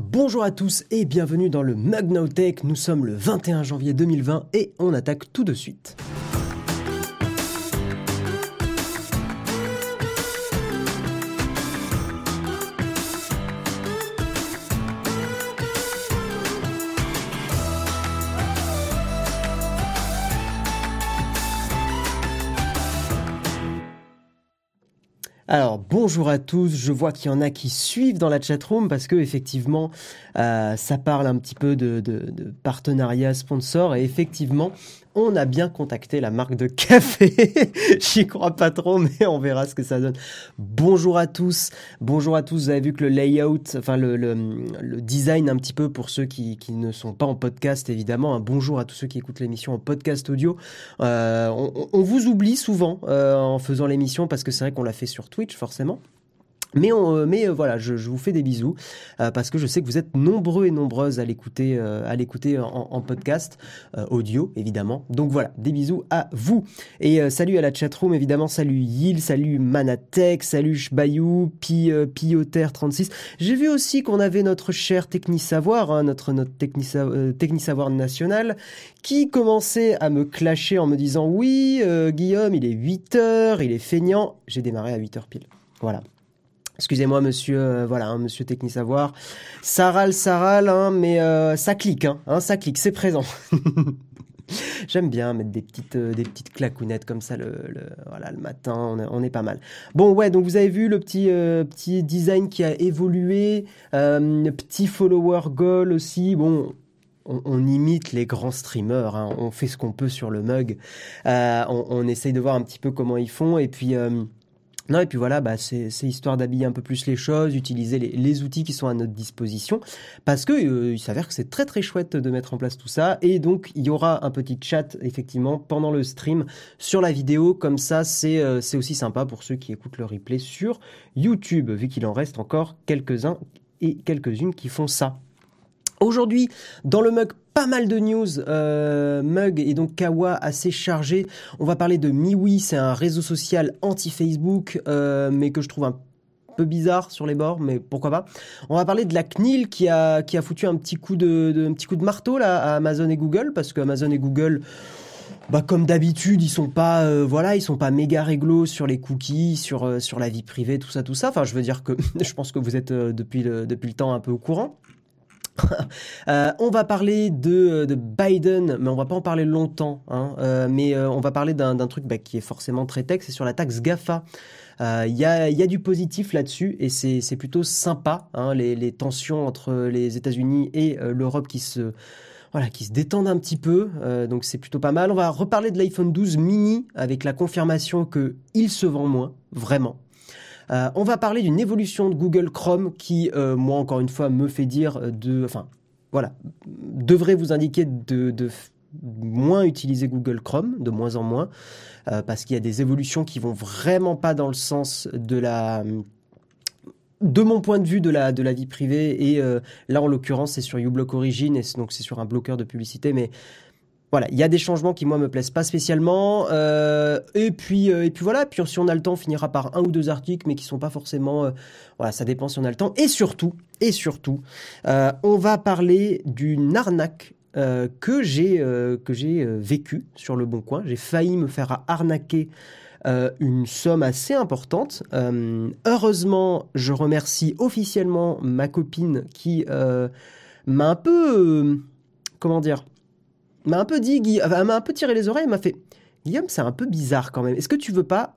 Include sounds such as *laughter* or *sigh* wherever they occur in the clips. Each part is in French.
Bonjour à tous et bienvenue dans le Mug Tech. Nous sommes le 21 janvier 2020 et on attaque tout de suite. Alors bonjour à tous, je vois qu'il y en a qui suivent dans la chatroom parce que effectivement euh, ça parle un petit peu de, partenariat sponsor. Et effectivement on a bien contacté la marque de café. *laughs* J'y crois pas trop, mais on verra ce que ça donne. Bonjour à tous. Bonjour à tous. Vous avez vu que le layout, enfin le, le, design un petit peu pour ceux qui, ne sont pas en podcast, évidemment. Un bonjour à tous ceux qui écoutent l'émission en podcast audio. Euh, on, on, vous oublie souvent euh, en faisant l'émission parce que c'est vrai qu'on l'a fait sur Twitch, forcément. Mais, on, euh, mais euh, voilà, je, je, vous fais des bisous euh, parce que je sais que vous êtes nombreux et nombreuses à l'écouter, euh, à l'écouter en, en, podcast euh, audio évidemment. Donc voilà, des bisous à vous et salut à la chatroom évidemment. Salut Yil, salut Manatech, salut Shbayou, Pi, Pioter 36. J'ai vu aussi qu'on avait notre cher Technisavoir, hein, notre notre Technisavoir national, qui commençait à me clasher en me disant oui Guillaume, il est 8 heures, il est feignant. J'ai démarré à 8 heures pile. Voilà. Excusez-moi, monsieur, euh, voilà, hein, monsieur Techni Savoir. Ça râle, hein, mais euh, ça clique, hein, hein, ça clique, c'est présent. *laughs* J'aime bien mettre des petites, euh, des petites clacounettes comme ça le, le, voilà, le matin, on est, on est, pas mal. Bon, ouais, donc vous avez vu le petit, euh, petit design qui a évolué, petit follower goal aussi. Bon, on, imite les grands streamers, hein, on fait ce qu'on peut sur le mug, on, on, essaye de voir un petit peu comment ils font, et puis non, et puis voilà, bah, c'est histoire d'habiller un peu plus les choses, utiliser les, outils qui sont à notre disposition, parce que euh, il s'avère que c'est très très chouette de mettre en place tout ça, et donc il y aura un petit chat effectivement pendant le stream sur la vidéo, comme ça c'est euh, aussi sympa pour ceux qui écoutent le replay sur YouTube, vu qu'il en reste encore quelques-uns et quelques-unes qui font ça. Aujourd'hui, dans le mug, pas mal de news. Euh, mug et donc Kawa assez chargé. On va parler de MiWi, c'est un réseau social anti-Facebook, euh, mais que je trouve un peu bizarre sur les bords, mais pourquoi pas. On va parler de la CNIL qui a, qui a foutu un petit coup de, un petit coup de marteau là, à Amazon et Google, parce que Amazon et Google bah comme d'habitude, ils sont pas euh, voilà, ils sont pas méga réglo sur les cookies, sur sur la vie privée, tout ça tout ça. Enfin, je veux dire que *laughs* je pense que vous êtes depuis depuis le temps un peu au courant. *laughs* euh, on va parler de, de, Biden, mais on va pas en parler longtemps. Hein, euh, mais euh, on va parler d'un truc bah, qui est forcément très tech, c'est sur la taxe GAFA. Il y, a, du positif là-dessus et c'est plutôt sympa, hein, les, tensions entre les États-Unis et l'Europe qui se détendent un petit peu, donc c'est plutôt pas mal. On va reparler de l'iPhone 12 mini avec la confirmation que il se vend moins, vraiment. Euh, on va parler d'une évolution de Google Chrome qui, euh, moi encore une fois, me fait dire de, enfin, voilà, devrait vous indiquer de, moins utiliser Google Chrome, de moins en moins, euh, parce qu'il y a des évolutions qui vont vraiment pas dans le sens de la de mon point de vue de la, vie privée, et euh, là en l'occurrence c'est sur uBlock Origin, et donc c'est sur un bloqueur de publicité, mais voilà, il y a des changements qui moi me plaisent pas spécialement. Euh, et puis euh, et puis voilà, puis si on a le temps, on finira par un ou deux articles, mais qui sont pas forcément. Euh, voilà, ça dépend si on a le temps. Et surtout, et surtout, on va parler d'une arnaque que j'ai que j'ai vécu sur le bon coin. J'ai failli me faire arnaquer. une somme assez importante. heureusement, je remercie officiellement ma copine qui m'a un peu, comment dire, m'a un peu dit, elle m'a un peu tiré les oreilles, elle m'a fait Guillaume, c'est un peu bizarre quand même. Est-ce que tu veux pas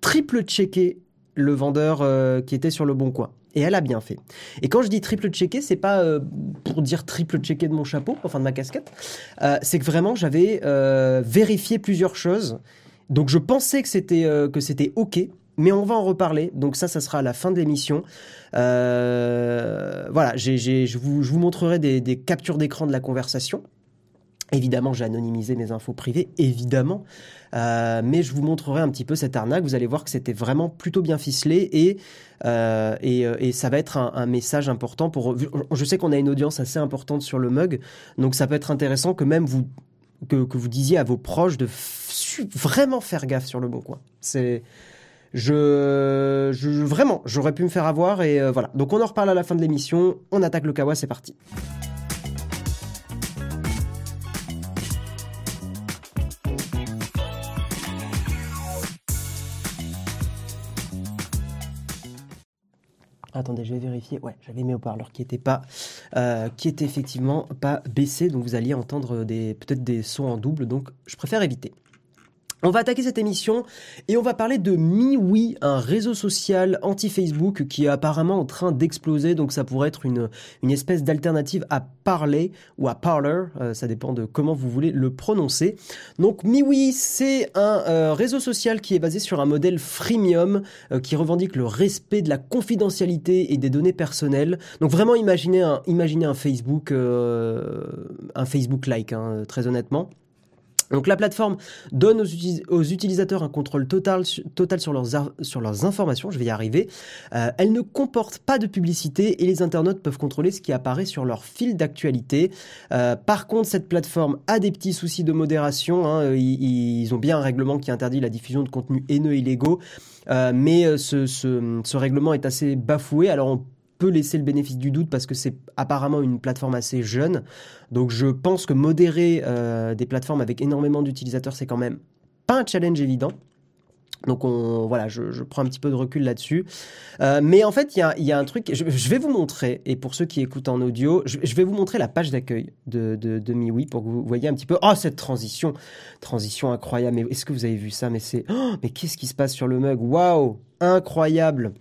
triple checker le vendeur euh, qui était sur le bon coin? Et elle a bien fait. Et quand je dis triple checker, c'est pas euh, pour dire triple checker de mon chapeau, enfin de ma casquette. Euh, c'est que vraiment j'avais vérifié plusieurs choses. Donc je pensais que c'était que c'était ok, mais on va en reparler. Donc ça, ça sera à la fin de l'émission. Voilà, je, vous, je vous montrerai des captures d'écran de la conversation. Évidemment, j'ai anonymisé mes infos privées, évidemment, euh, mais je vous montrerai un petit peu cette arnaque. Vous allez voir que c'était vraiment plutôt bien ficelé et euh, et, et, ça va être un, message important pour. Je sais qu'on a une audience assez importante sur le mug, donc ça peut être intéressant que même vous que, que vous disiez à vos proches de vraiment faire gaffe sur le bon coin. C'est je, vraiment, j'aurais pu me faire avoir et euh, voilà. Donc on en reparle à la fin de l'émission. On attaque le kawa, c'est parti. Attendez, je vais vérifier. Ouais, j'avais mes haut-parleurs qui étaient pas, euh, qui étaient effectivement pas baissés, donc vous alliez entendre peut-être des sons en double, donc je préfère éviter. On va attaquer cette émission et on va parler de MiWi, un réseau social anti-Facebook qui est apparemment en train d'exploser. Donc ça pourrait être une, une espèce d'alternative à Parler ou à Parler, euh, ça dépend de comment vous voulez le prononcer. Donc MiWi, c'est un euh, réseau social qui est basé sur un modèle freemium euh, qui revendique le respect de la confidentialité et des données personnelles. Donc vraiment imaginez un, un Facebook, un Facebook-like, hein, très honnêtement. Donc la plateforme donne aux, utilisateurs un contrôle total, sur, leurs, informations, je vais y arriver. Euh, elle ne comporte pas de publicité et les internautes peuvent contrôler ce qui apparaît sur leur fil d'actualité. Euh, par contre, cette plateforme a des petits soucis de modération. Hein. Ils, ont bien un règlement qui interdit la diffusion de contenus haineux illégaux. Euh, mais ce, règlement est assez bafoué. Alors peut laisser le bénéfice du doute parce que c'est apparemment une plateforme assez jeune. Donc je pense que modérer euh, des plateformes avec énormément d'utilisateurs, c'est quand même pas un challenge évident. Donc on, voilà, je, prends un petit peu de recul là-dessus. Euh, mais en fait, il y a, un truc, je, vais vous montrer, et pour ceux qui écoutent en audio, je, vais vous montrer la page d'accueil de, de, MiWi pour que vous voyez un petit peu, oh cette transition, transition incroyable, mais est-ce que vous avez vu ça? Mais c'est, oh, mais qu'est-ce qui se passe sur le mug? Waouh, incroyable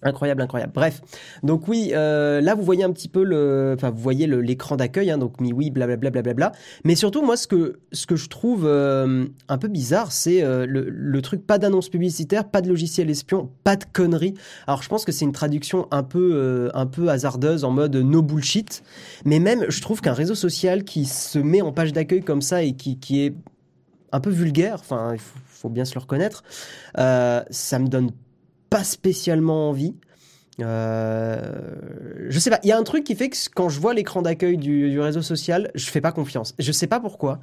Incroyable, incroyable. Bref, donc oui, euh, là vous voyez un petit peu le, enfin vous voyez l'écran d'accueil, hein, donc mi oui, blablabla, blablabla. Mais surtout moi, ce que ce que je trouve euh, un peu bizarre, c'est euh, le, le, truc pas d'annonce publicitaire, pas de logiciel espion, pas de conneries. Alors je pense que c'est une traduction un peu un peu hasardeuse en mode no bullshit. Mais même, je trouve qu'un réseau social qui se met en page d'accueil comme ça et qui qui est un peu vulgaire, enfin il faut, faut, bien se le reconnaître, ça me donne pas spécialement envie. Euh, je sais pas, il y a un truc qui fait que quand je vois l'écran d'accueil du, réseau social, je fais pas confiance. Je sais pas pourquoi.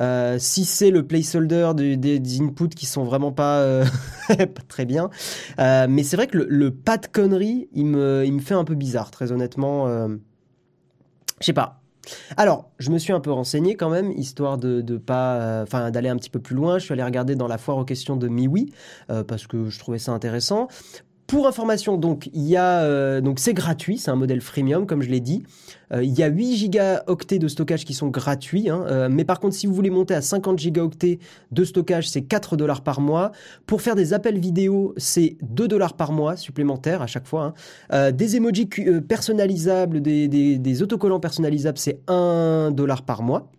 Euh, si c'est le placeholder des, inputs qui sont vraiment pas, euh, *laughs* très bien, mais c'est vrai que le, pas de conneries, il me, il me fait un peu bizarre, très honnêtement. je sais pas. Alors, je me suis un peu renseigné quand même, histoire de, pas, euh, enfin, d'aller un petit peu plus loin. Je suis allé regarder dans la foire aux questions de MiWi euh, parce que je trouvais ça intéressant. Pour information, donc il y a euh, donc c'est gratuit, c'est un modèle freemium comme je l'ai dit. Euh, il y a 8 gigaoctets de stockage qui sont gratuits, hein, euh, mais par contre si vous voulez monter à 50 gigaoctets de stockage, c'est 4 dollars par mois. Pour faire des appels vidéo, c'est 2 dollars par mois supplémentaires à chaque fois. Hein. des emojis personnalisables, des, des, des autocollants personnalisables, c'est 1 dollar par mois.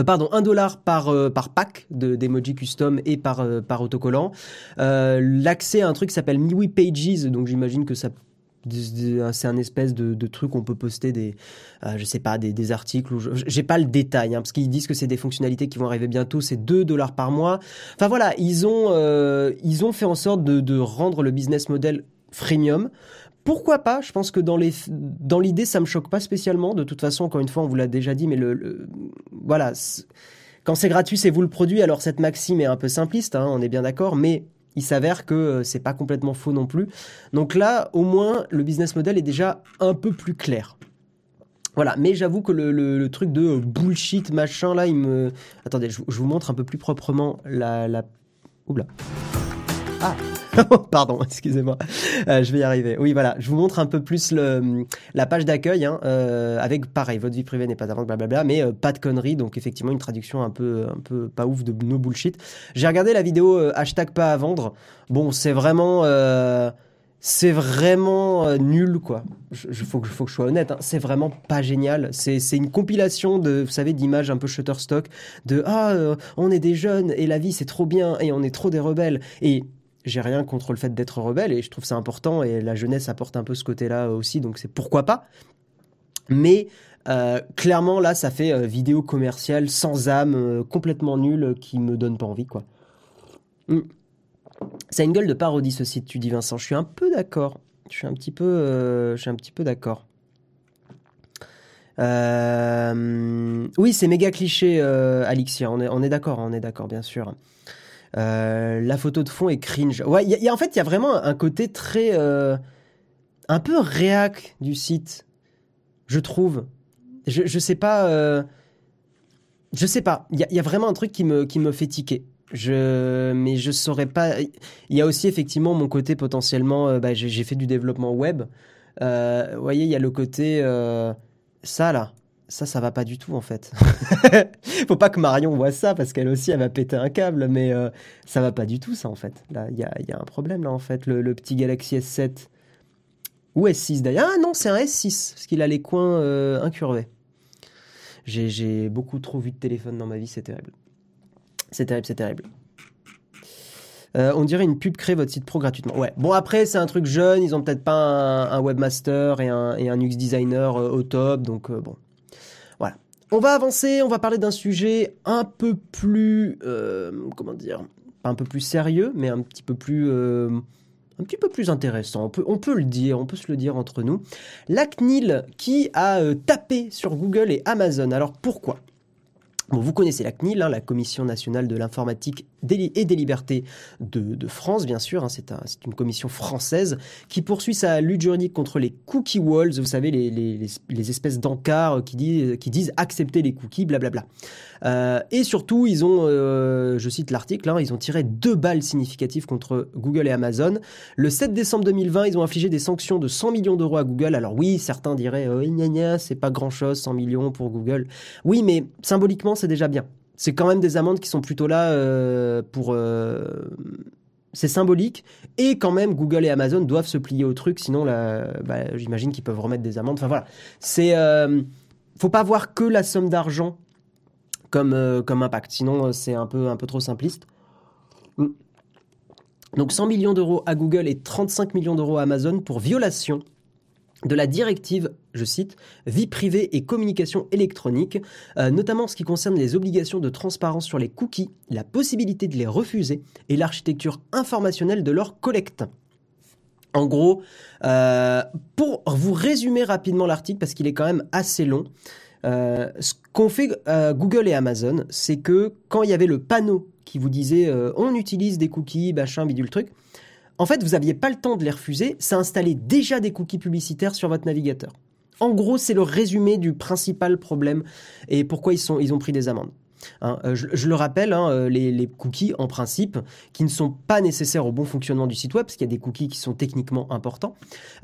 Euh, pardon, 1 dollar par, euh, par pack d'emoji custom et par, euh, par autocollant. L'accès à un truc qui s'appelle MiWi Pages, donc j'imagine que ça c'est un espèce de, de, truc on peut poster des je sais pas des articles j'ai pas le détail hein, parce qu'ils disent que c'est des fonctionnalités qui vont arriver bientôt c'est 2 dollars par mois enfin voilà ils ont ils ont fait en sorte de, de rendre le business model freemium pourquoi pas Je pense que dans l'idée, ça me choque pas spécialement. De toute façon, encore une fois, on vous l'a déjà dit, mais le, voilà, quand c'est gratuit, c'est vous le produit. Alors cette maxime est un peu simpliste, hein, on est bien d'accord, mais il s'avère que euh, c'est pas complètement faux non plus. Donc là, au moins, le business model est déjà un peu plus clair. Voilà, mais j'avoue que le, truc de bullshit machin là, il me. Attendez, je, vous montre un peu plus proprement la. la... Oula. Ah *laughs* Pardon, excusez-moi. Euh, je vais y arriver. Oui, voilà. Je vous montre un peu plus le, la page d'accueil, hein, euh, avec pareil, votre vie privée n'est pas avant, blablabla, mais euh, pas de conneries. Donc effectivement, une traduction un peu, un peu pas ouf de no bullshit. J'ai regardé la vidéo hashtag pas à vendre. Bon, c'est vraiment c'est vraiment nul quoi. Je, faut, que, je sois honnête, hein. c'est vraiment pas génial. C'est, une compilation de, vous savez, d'images un peu Shutterstock, de ah on est des jeunes et la vie c'est trop bien et on est trop des rebelles j'ai rien contre le fait d'être rebelle et je trouve ça important et la jeunesse apporte un peu ce côté-là aussi, donc c'est pourquoi pas. Mais euh, clairement là, ça fait euh, vidéo commerciale sans âme, euh, complètement nulle, qui me donne pas envie quoi. Hmm. C'est une gueule de parodie ceci, tu dis Vincent. Je suis un peu d'accord. Je suis un petit peu, peu d'accord. oui, c'est méga cliché, Alixia. On est, on est d'accord, on est d'accord, bien sûr. La photo de fond est cringe. Ouais, y a, en fait, il y a vraiment un côté très... un peu réac du site, je trouve. Je, je sais pas... je sais pas. Il y, y, a vraiment un truc qui me, qui me fait tiquer. Je, mais je saurais pas. Il y a aussi effectivement mon côté potentiellement. bah, j'ai fait du développement web. vous voyez, il y a le côté ça là ça, ça va pas du tout en fait. *laughs* Faut pas que Marion voit ça parce qu'elle aussi, elle va péter un câble, mais euh, ça va pas du tout ça en fait. Là, il y a, y a, un problème là en fait. Le, petit Galaxy S7 ou S6 d'ailleurs. Ah non, c'est un S6 parce qu'il a les coins euh, incurvés. J'ai beaucoup trop vu de téléphone dans ma vie, c'est terrible. C'est terrible, c'est terrible. Euh, on dirait une pub crée votre site pro gratuitement. Ouais. Bon après c'est un truc jeune, ils ont peut-être pas un, webmaster et un, et un UX designer au top, donc bon, on va avancer, on va parler d'un sujet un peu plus, euh, comment dire, un peu plus sérieux, mais un petit peu plus, euh, un petit peu plus intéressant. On peut, le dire, on peut se le dire entre nous. La CNIL qui a euh, tapé sur Google et Amazon. Alors pourquoi? Vous connaissez la CNIL, hein, la Commission nationale de l'informatique et des libertés de, France, bien sûr. Hein, c'est une commission française qui poursuit sa lutte juridique contre les cookie walls, vous savez, les, espèces d'encarts qui, disent, accepter les cookies, blablabla. Euh, et surtout, ils ont, euh, je cite l'article, hein, ils ont tiré deux balles significatives contre Google et Amazon. Le 7 décembre 2020, ils ont infligé des sanctions de 100 millions d'euros à Google. Alors oui, certains diraient, oh, c'est pas grand-chose, 100 millions pour Google. Oui, mais symboliquement, c'est déjà bien. C'est quand même des amendes qui sont plutôt là euh, pour... Euh, c'est symbolique. Et quand même Google et Amazon doivent se plier au truc sinon bah, j'imagine qu'ils peuvent remettre des amendes. Enfin voilà. C'est euh, faut pas voir que la somme d'argent comme, comme impact. Sinon c'est un peu un peu trop simpliste. Donc 100 millions d'euros à Google et 35 millions d'euros à Amazon pour violation de la directive, je cite, vie privée et communication électronique, euh, notamment en ce qui concerne les obligations de transparence sur les cookies, la possibilité de les refuser et l'architecture informationnelle de leur collecte. En gros, euh, pour vous résumer rapidement l'article, parce qu'il est quand même assez long, euh, ce qu'ont fait Google et Amazon, c'est que quand il y avait le panneau qui vous disait on utilise des cookies, machin, bidule truc, en fait, vous n'aviez pas le temps de les refuser, ça installait déjà des cookies publicitaires sur votre navigateur. En gros, c'est le résumé du principal problème et pourquoi ils, ils ont pris des amendes. Hein, euh, je, le rappelle, hein, euh, les, cookies, en principe, qui ne sont pas nécessaires au bon fonctionnement du site web, parce qu'il y a des cookies qui sont techniquement importants,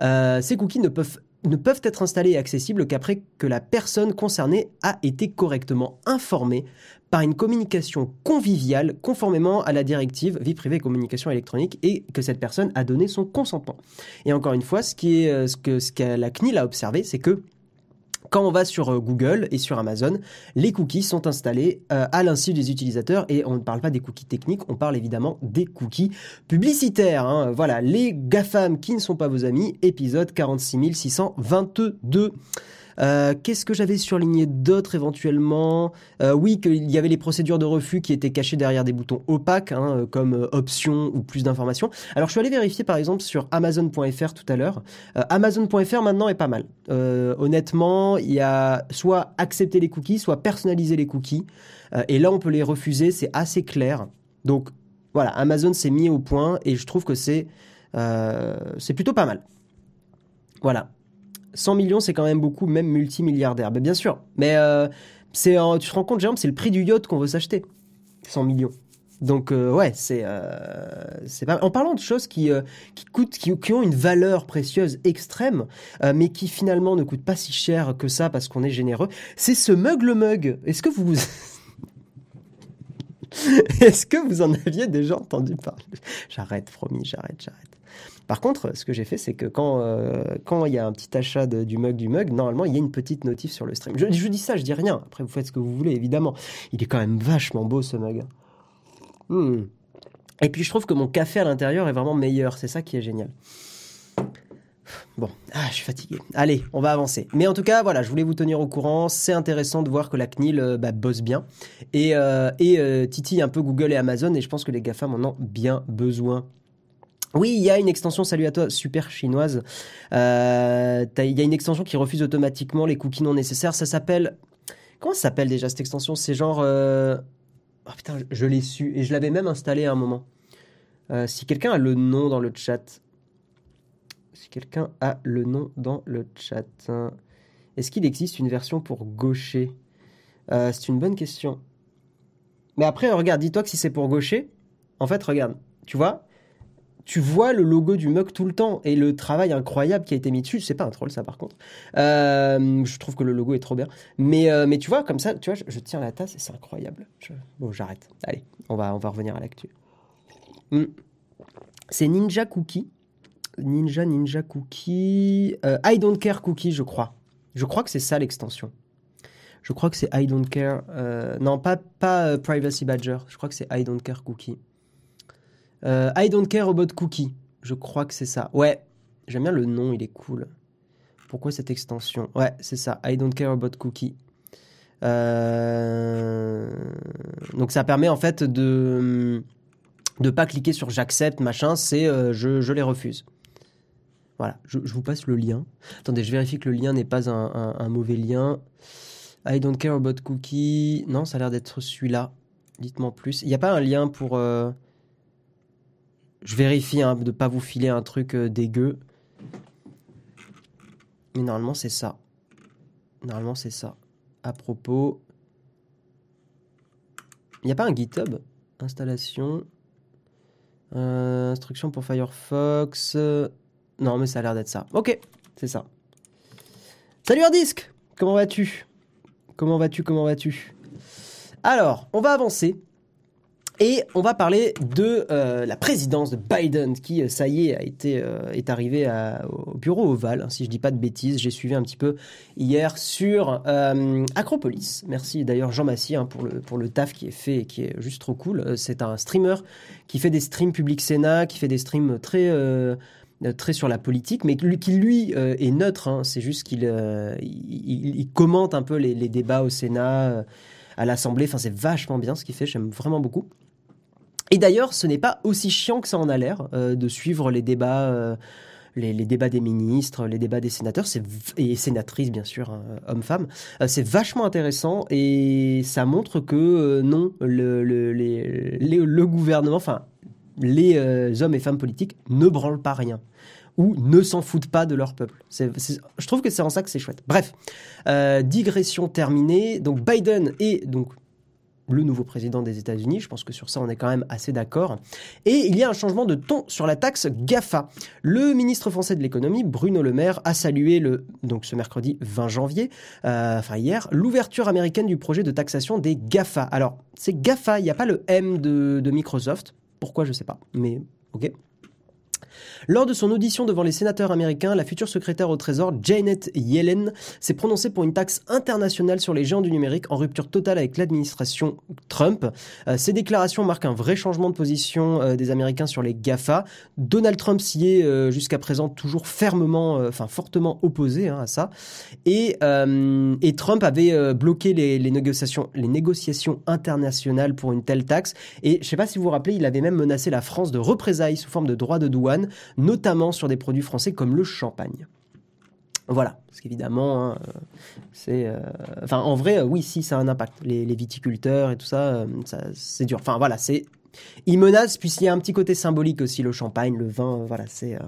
euh, ces cookies ne peuvent ne peuvent être installés et accessibles qu'après que la personne concernée a été correctement informée par une communication conviviale conformément à la directive vie privée communication électronique et que cette personne a donné son consentement. Et encore une fois, ce, qui euh, ce que, ce la CNIL a observé, c'est que quand on va sur euh, Google et sur Amazon, les cookies sont installés euh, à l'insu des utilisateurs et on ne parle pas des cookies techniques, on parle évidemment des cookies publicitaires. Hein. Voilà, les GAFAM qui ne sont pas vos amis, épisode 46 622. Euh, qu'est-ce que j'avais surligné d'autre éventuellement? Euh, Oui, qu'il y avait les procédures de refus qui étaient cachées derrière des boutons opaques, hein, euh, comme options ou plus d'informations. Alors je suis allé vérifier par exemple sur Amazon.fr tout à l'heure. Amazon.fr maintenant est pas mal. honnêtement, il y a soit accepter les cookies, soit personnaliser les cookies. et là, on peut les refuser, c'est assez clair. Donc voilà, Amazon s'est mis au point et je trouve que c'est c'est plutôt pas mal. Voilà. 100 millions, c'est quand même beaucoup, même multimilliardaire. Ben, bien sûr, mais euh, c'est, tu te rends compte, c'est le prix du yacht qu'on veut s'acheter. 100 millions. Donc euh, ouais, c'est euh, c'est pas en parlant de choses qui qui coûtent qui, ont une valeur précieuse extrême mais qui finalement ne coûtent pas si cher que ça parce qu'on est généreux. C'est ce mug le mug. Est-ce que vous *laughs* Est-ce que vous en aviez déjà entendu parler? J'arrête, promis, j'arrête, j'arrête. Par contre, ce que j'ai fait, c'est que quand euh, il y a un petit achat du mug du mug, normalement, il y a une petite notif sur le stream. Je, dis ça, je dis rien. Après, vous faites ce que vous voulez, évidemment. Il est quand même vachement beau, ce mug. Hmm. Et puis, je trouve que mon café à l'intérieur est vraiment meilleur. C'est ça qui est génial. Bon, ah, je suis fatigué. Allez, on va avancer. Mais en tout cas, voilà, je voulais vous tenir au courant. C'est intéressant de voir que la CNIL euh, bah, bosse bien et, euh, et un peu Google et Amazon. Et je pense que les GAFAM en ont bien besoin. Oui, il y a une extension, salut à toi, super chinoise. Euh, il y a une extension qui refuse automatiquement les cookies non nécessaires. Ça s'appelle... Comment ça s'appelle déjà cette extension? C'est genre... Euh, Oh putain, je l'ai su et je l'avais même installé à un moment. Euh, si quelqu'un a le nom dans le chat, si quelqu'un a le nom dans le chat, hein. est-ce qu'il existe une version pour gaucher? Euh, C'est une bonne question. Mais après, regarde, dis-toi que si c'est pour gaucher, en fait, regarde, tu vois, tu vois le logo du mug tout le temps et le travail incroyable qui a été mis dessus. C'est pas un troll ça par contre. Euh, je trouve que le logo est trop bien. Mais, euh, mais tu vois, comme ça, tu vois, je, tiens la tasse et c'est incroyable. Bon, j'arrête. Allez, on va, on va revenir à l'actu. Hmm. C'est Ninja Cookie. Ninja Ninja Cookie. Euh, I don't care Cookie, je crois. Je crois que c'est ça l'extension. Je crois que c'est I don't care. non, pas, pas Privacy Badger. Je crois que c'est I don't care Cookie. Euh, I don't care about cookie. Je crois que c'est ça. Ouais, j'aime bien le nom, il est cool. Pourquoi cette extension? Ouais, c'est ça. I don't care about cookie. Euh, donc ça permet en fait de de pas cliquer sur j'accepte machin, c'est euh, je, les refuse. Voilà, je, vous passe le lien. Attendez, je vérifie que le lien n'est pas un, mauvais lien. I don't care about cookie. Non, ça a l'air d'être celui-là. Dites-moi plus. Il n'y a pas un lien pour je vérifie hein, de ne pas vous filer un truc euh, dégueu. Mais normalement, c'est ça. Normalement, c'est ça. À propos. Il n'y a pas un GitHub? Installation. Euh, instruction pour Firefox. Non, mais ça a l'air d'être ça. Ok, c'est ça. Salut Hardisk Comment vas-tu? Comment vas-tu? Comment vas-tu? Alors, on va avancer et on va parler de euh, la présidence de Biden qui, euh, ça y est, a été, euh, est arrivé au bureau ovale, hein, si je dis pas de bêtises. J'ai suivi un petit peu hier sur Acropolis. Merci d'ailleurs Jean Massy hein, pour, le, pour le taf qui est fait et qui est juste trop cool. C'est un streamer qui fait des streams publics Sénat, qui fait des streams très très sur la politique, mais qui lui est neutre. Hein. C'est juste qu'il il, commente un peu les débats au Sénat, à l'Assemblée. Enfin, c'est vachement bien ce qu'il fait. J'aime vraiment beaucoup. Et d'ailleurs, ce n'est pas aussi chiant que ça en a l'air euh, de suivre les débats, euh, les, débats des ministres, les débats des sénateurs, et sénatrices bien sûr, hein, hommes-femmes. Euh, c'est vachement intéressant et ça montre que non, le, le, le gouvernement, enfin les hommes et femmes politiques ne branlent pas rien ou ne s'en foutent pas de leur peuple. je trouve que c'est en ça que c'est chouette. Bref, digression terminée. Donc Biden est donc le nouveau président des États-Unis. Je pense que sur ça, on est quand même assez d'accord. Et il y a un changement de ton sur la taxe GAFA. Le ministre français de l'économie, Bruno Le Maire, a salué le, donc ce mercredi 20 janvier, euh, enfin hier, l'ouverture américaine du projet de taxation des GAFA. Alors, c'est GAFA, il n'y a pas le M de, de Microsoft. Pourquoi, je ne sais pas. Mais ok. Lors de son audition devant les sénateurs américains, la future secrétaire au Trésor, Janet Yellen, s'est prononcée pour une taxe internationale sur les géants du numérique en rupture totale avec l'administration Trump. Euh, ces déclarations marquent un vrai changement de position euh, des Américains sur les GAFA. Donald Trump s'y est euh, jusqu'à présent toujours fermement, enfin fortement opposé hein, à ça. Et, Trump avait bloqué les, les négociations internationales pour une telle taxe. Et je ne sais pas si vous vous rappelez, il avait même menacé la France de représailles sous forme de droits de douane notamment sur des produits français comme le champagne. Voilà, parce qu'évidemment, hein, c'est, euh, enfin, en vrai, oui, si, ça a un impact. Les, viticulteurs et tout euh, ça, c'est dur. Enfin, voilà, c'est, ils menacent, puis il y a un petit côté symbolique aussi, le champagne, le vin, voilà, c'est, euh,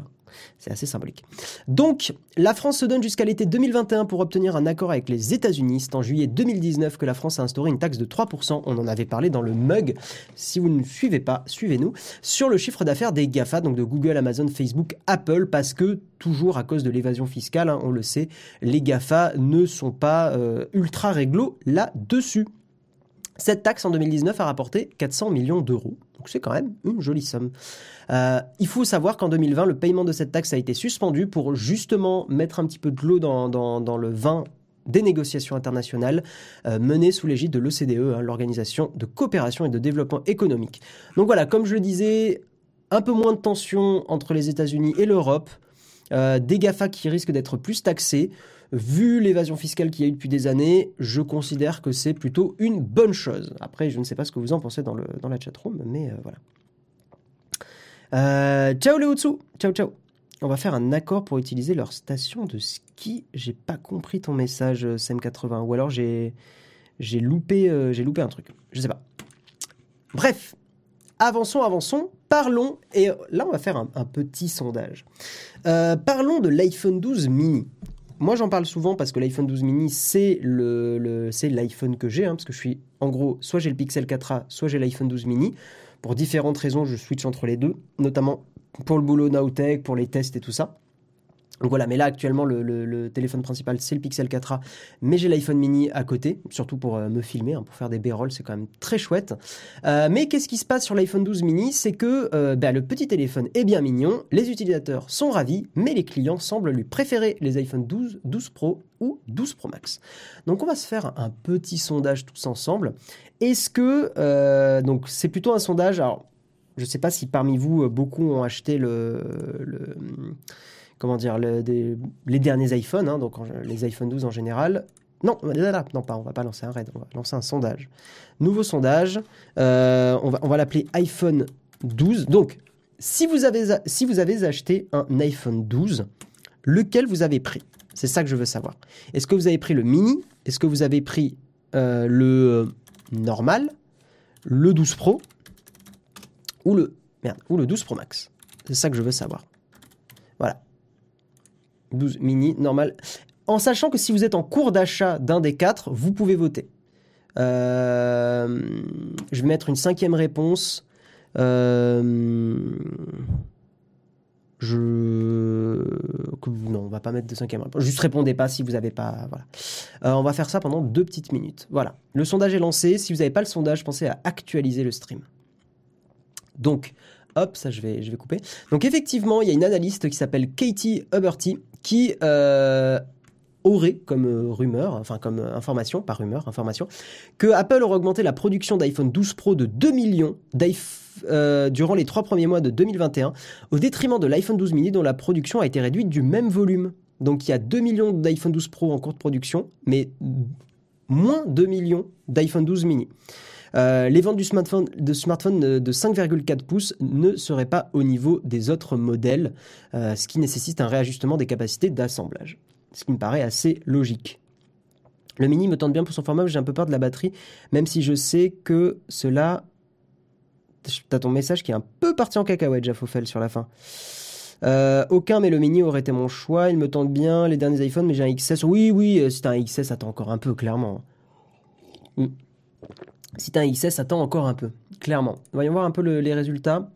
c'est assez symbolique. Donc, la France se donne jusqu'à l'été 2021 pour obtenir un accord avec les États-Unis. C'est en juillet 2019 que la France a instauré une taxe de 3%. On en avait parlé dans le mug. Si vous ne suivez pas, suivez-nous. Sur le chiffre d'affaires des GAFA, donc de Google, Amazon, Facebook, Apple, parce que toujours à cause de l'évasion fiscale, hein, on le sait, les GAFA ne sont pas euh, ultra réglo là-dessus. Cette taxe en 2019 a rapporté 400 millions d'euros. Donc c'est quand même une jolie somme. Euh, il faut savoir qu'en 2020, le paiement de cette taxe a été suspendu pour justement mettre un petit peu de l'eau dans, le vin des négociations internationales euh, menées sous l'égide de l'OCDE, hein, l'Organisation de coopération et de développement économique. Donc voilà, comme je le disais, un peu moins de tension entre les États-Unis et l'Europe, euh, des GAFA qui risquent d'être plus taxés. Vu l'évasion fiscale qu'il y a eu depuis des années, je considère que c'est plutôt une bonne chose. Après, je ne sais pas ce que vous en pensez dans, le, dans la chatroom, mais euh, voilà. Euh, ciao les ciao ciao. On va faire un accord pour utiliser leur station de ski. J'ai pas compris ton message, SEM80, ou alors j'ai j'ai loupé, j'ai loupé un truc. Je sais pas. Bref, avançons, avançons, parlons, et là on va faire un, petit sondage. Euh, parlons de l'iPhone 12 mini. Moi j'en parle souvent parce que l'iPhone 12 mini c'est le, c'est l'iPhone que j'ai, hein, parce que je suis en gros soit j'ai le Pixel 4a, soit j'ai l'iPhone 12 mini. Pour différentes raisons, je switch entre les deux, notamment pour le boulot Nowtech, pour les tests et tout ça. Donc voilà, mais là actuellement le, téléphone principal c'est le Pixel 4a, mais j'ai l'iPhone mini à côté, surtout pour euh, me filmer, hein, pour faire des b-rolls, c'est quand même très chouette. Euh, mais qu'est-ce qui se passe sur l'iPhone 12 mini? C'est que euh, bah, le petit téléphone est bien mignon, les utilisateurs sont ravis, mais les clients semblent lui préférer les iPhone 12, 12 Pro ou 12 Pro Max. Donc on va se faire un petit sondage tous ensemble. Est-ce que donc c'est plutôt un sondage alors je ne sais pas si parmi vous beaucoup ont acheté le comment dire, les derniers iPhones, hein, donc les iPhone 12 en général. Non, là, non, pas, on va pas lancer un raid, on va lancer un sondage. Nouveau sondage, euh, on va, l'appeler iPhone 12. Donc, si vous, avez, si vous avez acheté un iPhone 12, lequel vous avez pris? C'est ça que je veux savoir. Est-ce que vous avez pris le mini? Est-ce que vous avez pris euh, le normal, le 12 Pro? Ou le, merde, ou le 12 Pro Max? C'est ça que je veux savoir. Voilà. 12 mini, normal. En sachant que si vous êtes en cours d'achat d'un des quatre, vous pouvez voter. Euh, je vais mettre une cinquième réponse. Euh, je non, on va pas mettre de cinquième réponse. Juste répondez pas si vous n'avez pas. Voilà. Euh, on va faire ça pendant deux petites minutes. Voilà. Le sondage est lancé. Si vous n'avez pas le sondage, pensez à actualiser le stream. Donc, hop, ça je vais, je vais couper. Donc effectivement, il y a une analyste qui s'appelle Katie Huberty qui euh, aurait comme euh, rumeur, enfin comme euh, information, pas rumeur, information, que Apple aurait augmenté la production d'iPhone 12 Pro de 2 millions durant les trois premiers mois de 2021, au détriment de l'iPhone 12 mini dont la production a été réduite du même volume. Donc il y a 2 millions d'iPhone 12 Pro en cours de production, mais moins 2 millions d'iPhone 12 mini. Euh, les ventes du smartphone, de smartphones de 5,4 pouces ne seraient pas au niveau des autres modèles, euh, ce qui nécessite un réajustement des capacités d'assemblage. Ce qui me paraît assez logique. Le mini me tente bien pour son format, j'ai un peu peur de la batterie, même si je sais que cela... T'as ton message qui est un peu parti en cacahuète, Jaffofel, sur la fin. Euh, aucun, mais le mini aurait été mon choix. Il me tente bien les derniers iPhones, mais j'ai un XS. Oui, oui, t'as un XS, attends encore un peu, clairement. Mm. Si tu as un XS, attend encore un peu, clairement. Voyons voir un peu les résultats.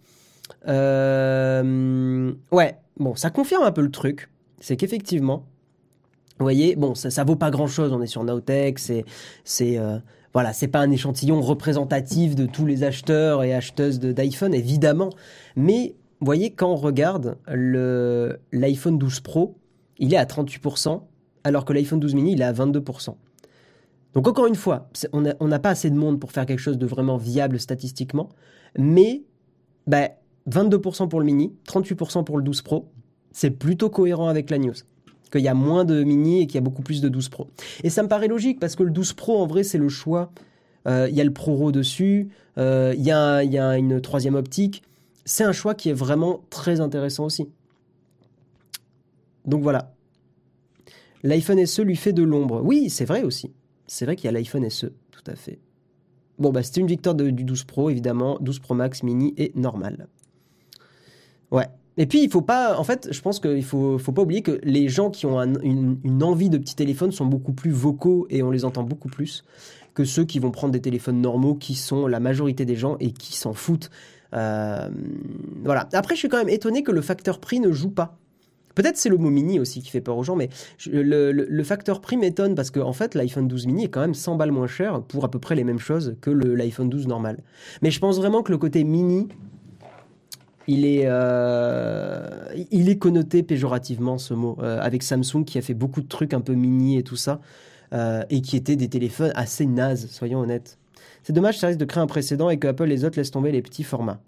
Euh, ouais, bon, ça confirme un peu le truc. C'est qu'effectivement, vous voyez, bon, ça, ça vaut pas grand chose. On est sur Nowtech, c'est, c'est, euh, voilà, c'est pas un échantillon représentatif de tous les acheteurs et acheteuses d'iPhone, évidemment. Mais, vous voyez, quand on regarde l'iPhone 12 Pro, il est à 38%, alors que l'iPhone 12 mini, il est à 22%. Donc encore une fois, on n'a pas assez de monde pour faire quelque chose de vraiment viable statistiquement, mais 22% bah, pour le mini, 38% pour le 12 Pro, c'est plutôt cohérent avec la news. Qu'il y a moins de mini et qu'il y a beaucoup plus de 12 Pro. Et ça me paraît logique parce que le 12 Pro, en vrai, c'est le choix. Euh, il y a le Pro dessus, euh, il y, a une troisième optique. C'est un choix qui est vraiment très intéressant aussi. Donc voilà. L'iPhone SE lui fait de l'ombre. Oui, c'est vrai aussi. C'est vrai qu'il y a l'iPhone SE, tout à fait. Bon, bah, c'était une victoire du 12 Pro, évidemment. 12 Pro Max, mini et normal. Ouais. Et puis, il faut pas. En fait, je pense qu'il faut, faut pas oublier que les gens qui ont une, envie de petit téléphone sont beaucoup plus vocaux et on les entend beaucoup plus que ceux qui vont prendre des téléphones normaux qui sont la majorité des gens et qui s'en foutent. Euh, voilà. Après, je suis quand même étonné que le facteur prix ne joue pas. Peut-être c'est le mot mini aussi qui fait peur aux gens, mais le, facteur prix m'étonne parce qu'en en fait, l'iPhone 12 mini est quand même 100 balles moins cher pour à peu près les mêmes choses que l'iPhone 12 normal. Mais je pense vraiment que le côté mini, il est, euh, il est connoté péjorativement ce mot, euh, avec Samsung qui a fait beaucoup de trucs un peu mini et tout ça, euh, et qui étaient des téléphones assez nazes, soyons honnêtes. C'est dommage, ça risque de créer un précédent et que Apple les autres laissent tomber les petits formats.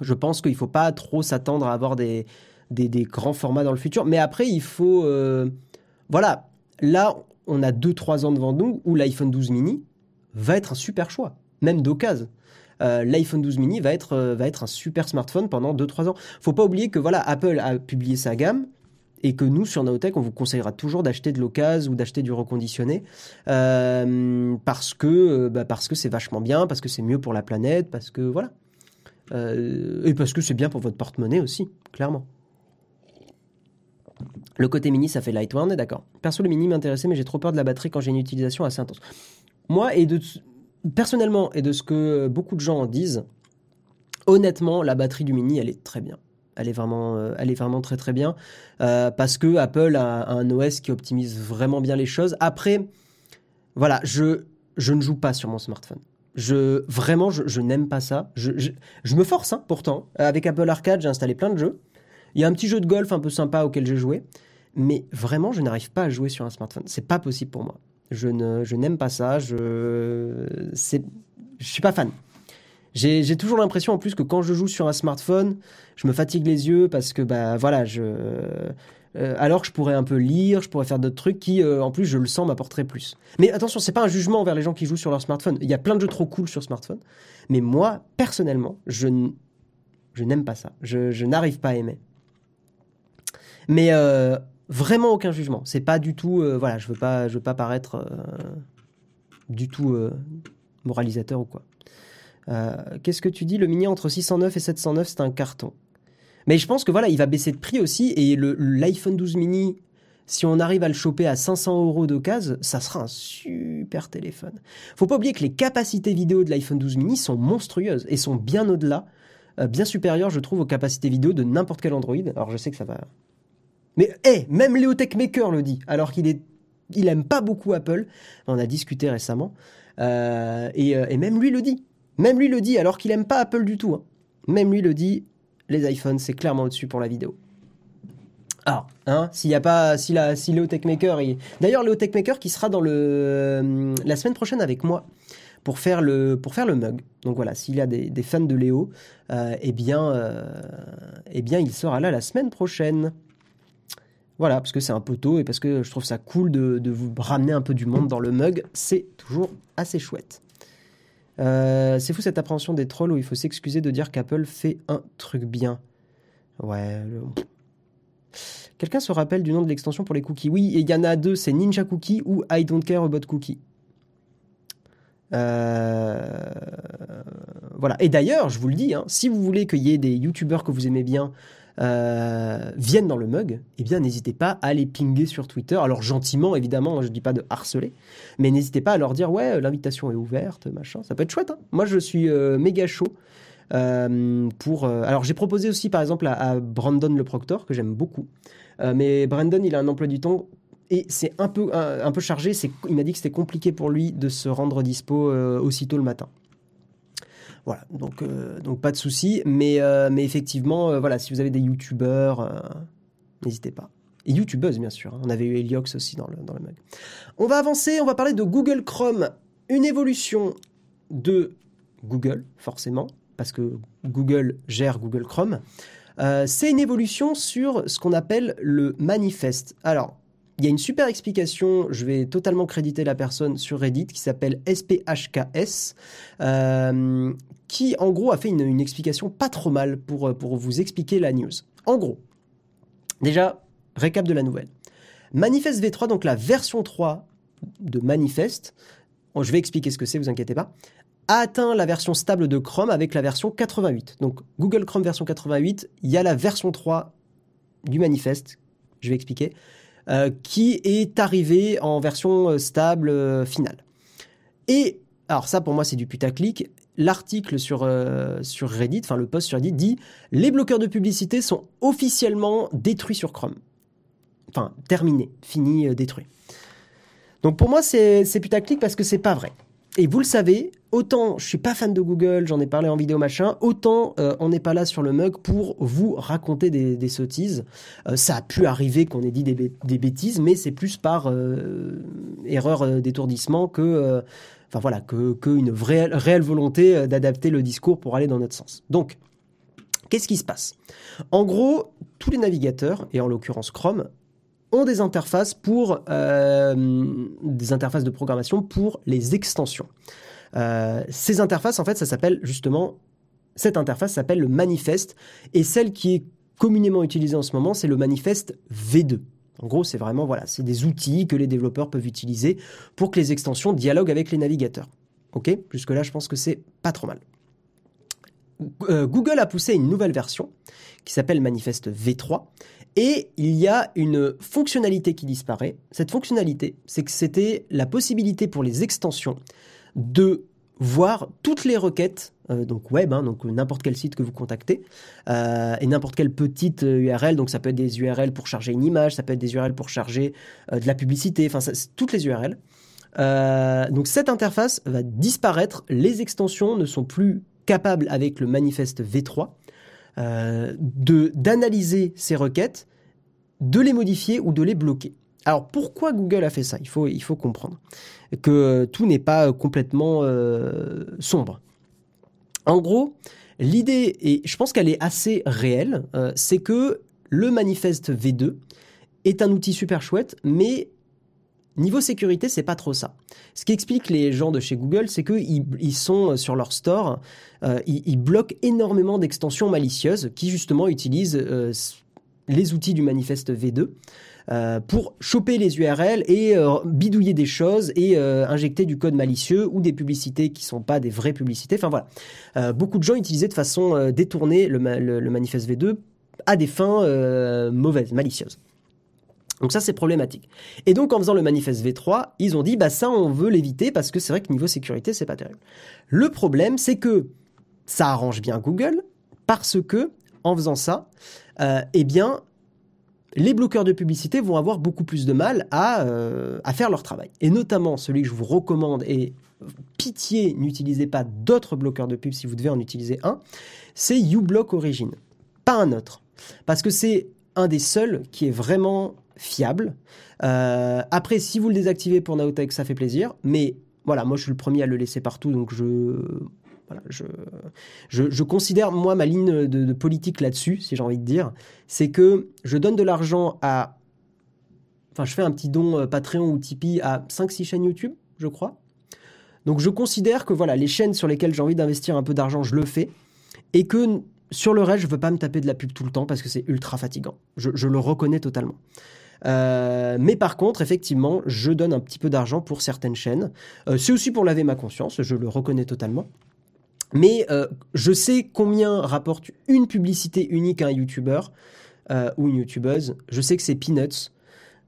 Je pense qu'il ne faut pas trop s'attendre à avoir des, des, grands formats dans le futur. Mais après, il faut... Euh, voilà, là, on a 2-3 ans devant nous où l'iPhone 12 mini va être un super choix, même d'occasion. Euh, L'iPhone 12 mini va être, euh, va être un super smartphone pendant 2-3 ans. Faut pas oublier que voilà, Apple a publié sa gamme et que nous, sur Naotech, on vous conseillera toujours d'acheter de l'occasion ou d'acheter du reconditionné parce que bah, parce que c'est vachement bien, parce que c'est mieux pour la planète, parce que voilà. Et parce que c'est bien pour votre porte-monnaie aussi, clairement. Le côté mini, ça fait light, on est d'accord. Perso, le mini m'intéressait, mais j'ai trop peur de la batterie quand j'ai une utilisation assez intense. Moi, et de, personnellement, et de ce que beaucoup de gens en disent, honnêtement, la batterie du mini, elle est très bien. Elle est vraiment, euh, elle est vraiment très très bien euh, parce que Apple a, un OS qui optimise vraiment bien les choses. Après, voilà, je, je ne joue pas sur mon smartphone. Je, vraiment, je, n'aime pas ça. Je, je, me force, hein, pourtant. Avec Apple Arcade, j'ai installé plein de jeux. Il y a un petit jeu de golf un peu sympa auquel j'ai joué. Mais vraiment, je n'arrive pas à jouer sur un smartphone. C'est pas possible pour moi. Je, ne, je n'aime pas ça. Je, je suis pas fan. J'ai toujours l'impression en plus que quand je joue sur un smartphone, je me fatigue les yeux parce que bah voilà, euh, alors que je pourrais un peu lire, je pourrais faire d'autres trucs qui, euh, en plus, je le sens, m'apporteraient plus. Mais attention, c'est pas un jugement envers les gens qui jouent sur leur smartphone. Il y a plein de jeux trop cool sur smartphone. Mais moi, personnellement, je, je n'aime pas ça. Je, je n'arrive pas à aimer. Mais euh, vraiment aucun jugement. C'est pas du tout. voilà, je veux pas, je veux pas paraître du tout moralisateur ou quoi. Euh, qu'est-ce que tu dis? Le mini entre 609 et 709, c'est un carton. Mais je pense que voilà, il va baisser de prix aussi. Et l'iPhone 12 mini, si on arrive à le choper à 500 euros d'occasion, ça sera un super téléphone. Faut pas oublier que les capacités vidéo de l'iPhone 12 mini sont monstrueuses et sont bien au-delà, euh, bien supérieures, je trouve, aux capacités vidéo de n'importe quel Android. Alors je sais que ça va. Mais hé, même Léo Techmaker le dit, alors qu'il est, il aime pas beaucoup Apple. On a discuté récemment. Euh, et, et, même lui le dit. Même lui le dit, alors qu'il aime pas Apple du tout. Hein. Même lui le dit, les iPhones, c'est clairement au-dessus pour la vidéo. Alors, hein, s'il y a pas, si la, si Léo Techmaker, d'ailleurs Léo Techmaker qui sera dans le euh, la semaine prochaine avec moi pour faire le pour faire le mug. Donc voilà, s'il y a des, fans de Léo, euh, eh bien, euh, eh bien, il sera là la semaine prochaine. Voilà, parce que c'est un poteau et parce que je trouve ça cool de, vous ramener un peu du monde dans le mug, c'est toujours assez chouette. Euh, c'est fou cette appréhension des trolls où il faut s'excuser de dire qu'Apple fait un truc bien. Ouais. Quelqu'un se rappelle du nom de l'extension pour les cookies Oui, il y en a deux, c'est Ninja Cookie ou I Don't Care About Cookie. Euh, voilà. Et d'ailleurs, je vous le dis, hein, si vous voulez qu'il y ait des youtubeurs que vous aimez bien euh, viennent dans le mug, eh bien n'hésitez pas à les pinguer sur Twitter. Alors gentiment, évidemment, je ne dis pas de harceler, mais n'hésitez pas à leur dire ouais, l'invitation est ouverte, machin. Ça peut être chouette. Hein. Moi, je suis euh, méga chaud. Euh, alors j'ai proposé aussi par exemple à, Brandon le Proctor que j'aime beaucoup mais Brandon il a un emploi du temps et c'est un peu un, peu chargé il m'a dit que c'était compliqué pour lui de se rendre dispo aussitôt le matin voilà, donc, euh, donc pas de souci. Mais, euh, effectivement, euh, voilà, si vous avez des youtubeurs, n'hésitez pas. Et youtubeuses, bien sûr. Hein. On avait eu Heliox aussi dans le, dans le mug. On va avancer, on va parler de Google Chrome. Une évolution de Google, forcément, parce que Google gère Google Chrome. c'est une évolution sur ce qu'on appelle le manifeste. Alors, il y a une super explication, je vais totalement créditer la personne sur Reddit qui s'appelle SPHKS, euh, qui en gros a fait une, explication pas trop mal pour, euh, pour vous expliquer la news. En gros, déjà, récap de la nouvelle. Manifest V3, donc la version 3 de Manifest, je vais expliquer ce que c'est, vous inquiétez pas, a atteint la version stable de Chrome avec la version 88. Donc Google Chrome version 88, il y a la version 3 du Manifest, je vais expliquer. Euh, qui est arrivé en version euh, stable euh, finale. Et alors ça pour moi c'est du putaclic. L'article sur, sur Reddit, enfin le post sur Reddit dit les bloqueurs de publicité sont officiellement détruits sur Chrome. Enfin terminés, finis, détruits. Donc pour moi c'est putaclic parce que c'est pas vrai. Et vous le savez, autant je suis pas fan de Google, j'en ai parlé en vidéo machin, autant euh, on n'est pas là sur le mug pour vous raconter des, sottises. Euh, ça a pu arriver qu'on ait dit des, bêtises, mais c'est plus par euh, erreur d'étourdissement que, enfin voilà, que, une vraie, réelle volonté d'adapter le discours pour aller dans notre sens. Donc, qu'est-ce qui se passe? En gros, tous les navigateurs, et en l'occurrence Chrome, ont des interfaces pour des interfaces de programmation pour les extensions. Euh, ces interfaces, en fait, ça s'appelle justement, cette interface s'appelle le manifeste, et celle qui est communément utilisé en ce moment, c'est le manifeste V2. En gros, c'est vraiment, voilà, c'est des outils que les développeurs peuvent utiliser pour que les extensions dialoguent avec les navigateurs. Ok? Jusque-là, je pense que c'est pas trop mal. Euh, Google a poussé une nouvelle version qui s'appelle Manifeste V3 et il y a une fonctionnalité qui disparaît. Cette fonctionnalité, c'est que c'était la possibilité pour les extensions de voir toutes les requêtes, euh, donc web, hein, donc n'importe quel site que vous contactez, euh, et n'importe quelle petite URL, donc ça peut être des URL pour charger une image, ça peut être des URL pour charger de la publicité, enfin toutes les URL. donc cette interface va disparaître, les extensions ne sont plus capable avec le manifeste V3 euh, de d'analyser ces requêtes, de les modifier ou de les bloquer. Alors pourquoi Google a fait ça? Il faut, comprendre que tout n'est pas complètement euh, sombre. En gros, l'idée, et je pense qu'elle est assez réelle, euh, c'est que le manifeste V2 est un outil super chouette, mais Niveau sécurité, c'est pas trop ça. Ce qui explique les gens de chez Google, c'est qu'ils ils sont euh, sur leur store, euh, ils, bloquent énormément d'extensions malicieuses qui justement utilisent euh, les outils du manifeste V2 pour choper les URL et bidouiller des choses et injecter du code malicieux ou des publicités qui sont pas des vraies publicités. Enfin voilà, beaucoup de gens utilisaient de façon détournée le, le manifeste V2 à des fins mauvaises, malicieuses. Donc ça, c'est problématique. Et donc, en faisant le manifeste V3, ils ont dit, bah ça, on veut l'éviter parce que c'est vrai que niveau sécurité, c'est pas terrible. Le problème, c'est que ça arrange bien Google parce que, en faisant ça, euh, eh bien, les bloqueurs de publicité vont avoir beaucoup plus de mal à, euh, à faire leur travail. Et notamment, celui que je vous recommande, et pitié, n'utilisez pas d'autres bloqueurs de pub si vous devez en utiliser un, c'est uBlock Origin, pas un autre. Parce que c'est un des seuls qui est vraiment fiable. Euh, après, si vous le désactivez pour Naotech, ça fait plaisir. Mais voilà, moi je suis le premier à le laisser partout, donc je voilà, je, je, considère, moi, ma ligne de, politique là-dessus, si j'ai envie de dire, c'est que je donne de l'argent à. Enfin, je fais un petit don euh, Patreon ou Tipeee à 5-6 chaînes YouTube, je crois. Donc, je considère que voilà, les chaînes sur lesquelles j'ai envie d'investir un peu d'argent, je le fais. Et que sur le reste, je veux pas me taper de la pub tout le temps parce que c'est ultra fatigant. Je le reconnais totalement. Euh, mais par contre, effectivement, je donne un petit peu d'argent pour certaines chaînes. Euh, c'est aussi pour laver ma conscience, je le reconnais totalement. Mais euh, je sais combien rapporte une publicité unique à un YouTuber ou une YouTubeuse. Je sais que c'est peanuts.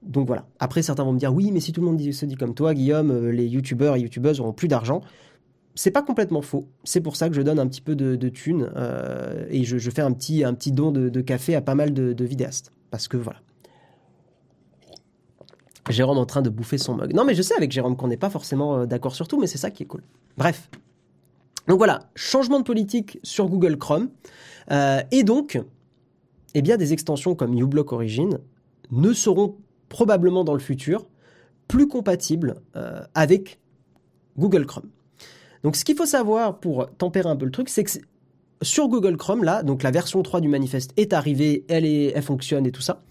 Donc voilà. Après, certains vont me dire oui, mais si tout le monde se dit comme toi, Guillaume, les YouTubeurs et YouTubeuses auront plus d'argent. C'est pas complètement faux. C'est pour ça que je donne un petit peu de, thunes et je, fais un petit, un petit don de, café à pas mal de, de vidéastes. Parce que voilà. Jérôme en train de bouffer son mug. Non, mais je sais avec Jérôme qu'on n'est pas forcément euh, d'accord sur tout, mais c'est ça qui est cool. Bref. Donc voilà, changement de politique sur Google Chrome. Euh, et donc, eh bien, des extensions comme uBlock Origin ne seront probablement dans le futur plus compatibles euh, avec Google Chrome. Donc ce qu'il faut savoir pour tempérer un peu le truc, c'est que sur Google Chrome, là, donc la version 3 du manifeste est arrivée, elle, est, elle fonctionne et tout ça.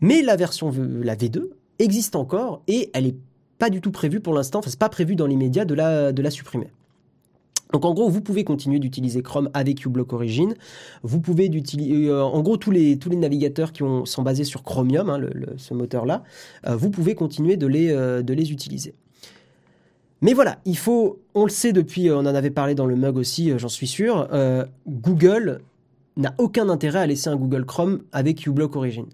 Mais la version, la V2, existe encore et elle n'est pas du tout prévue pour l'instant, enfin c'est pas prévu dans l'immédiat de la, supprimer. Donc en gros, vous pouvez continuer d'utiliser Chrome avec uBlock Origin. Vous pouvez d'utiliser, euh, en gros, tous les navigateurs qui ont, sont basés sur Chromium, hein, ce moteur-là, euh, vous pouvez continuer euh, de les utiliser. Mais voilà, il faut, on le sait depuis, on en avait parlé dans le mug aussi, j'en suis sûr. Google n'a aucun intérêt à laisser un Google Chrome avec uBlock Origin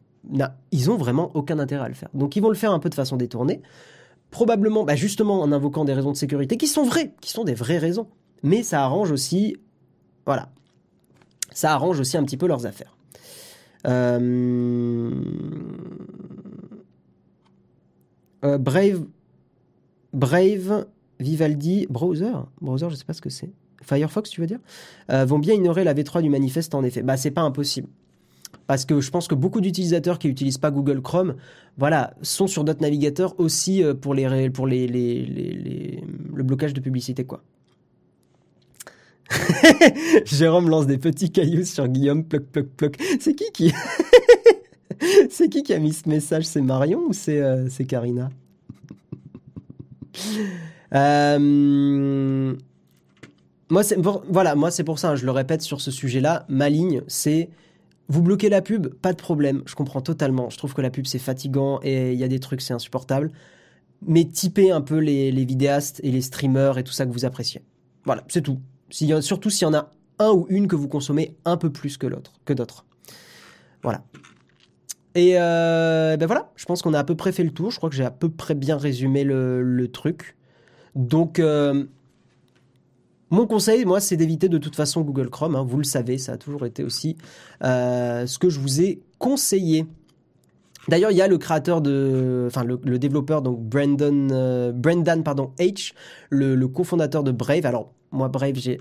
ils ont vraiment aucun intérêt à le faire. Donc ils vont le faire un peu de façon détournée, probablement bah, justement en invoquant des raisons de sécurité qui sont vraies, qui sont des vraies raisons. Mais ça arrange aussi, voilà, ça arrange aussi un petit peu leurs affaires. Euh, euh, Brave, Brave, Vivaldi, Browser, Browser, je sais pas ce que c'est. Firefox, tu veux dire, euh, vont bien ignorer la V3 du manifeste en effet. Bah, c'est pas impossible parce que je pense que beaucoup d'utilisateurs qui n'utilisent pas Google Chrome, voilà, sont sur d'autres navigateurs aussi euh, pour les pour les, le blocage de publicité quoi. *laughs* Jérôme lance des petits cailloux sur Guillaume, ploc, ploc, ploc. C'est qui qui... *laughs* c'est qui qui a mis ce message? C'est Marion ou c'est euh, Karina? *laughs* Euh, Moi, c'est voilà, moi c'est pour ça, hein, je le répète sur ce sujet-là, ma ligne, c'est Vous bloquez la pub, pas de problème, je comprends totalement. Je trouve que la pub c'est fatigant et il y a des trucs c'est insupportable. Mais typez un peu les, vidéastes et les streamers et tout ça que vous appréciez. Voilà, c'est tout. surtout s'il y en a un ou une que vous consommez un peu plus que l'autre, que d'autres. Voilà. Et euh, ben voilà, je pense qu'on a à peu près fait le tour. Je crois que j'ai à peu près bien résumé le, truc. Donc, euh, mon conseil, moi, c'est d'éviter de toute façon Google Chrome. Hein. vous le savez, ça a toujours été aussi euh, ce que je vous ai conseillé. D'ailleurs, il y a le créateur de, enfin le, développeur donc Brandon, Brendan pardon H, le, le cofondateur de Brave. Alors moi Brave, j'ai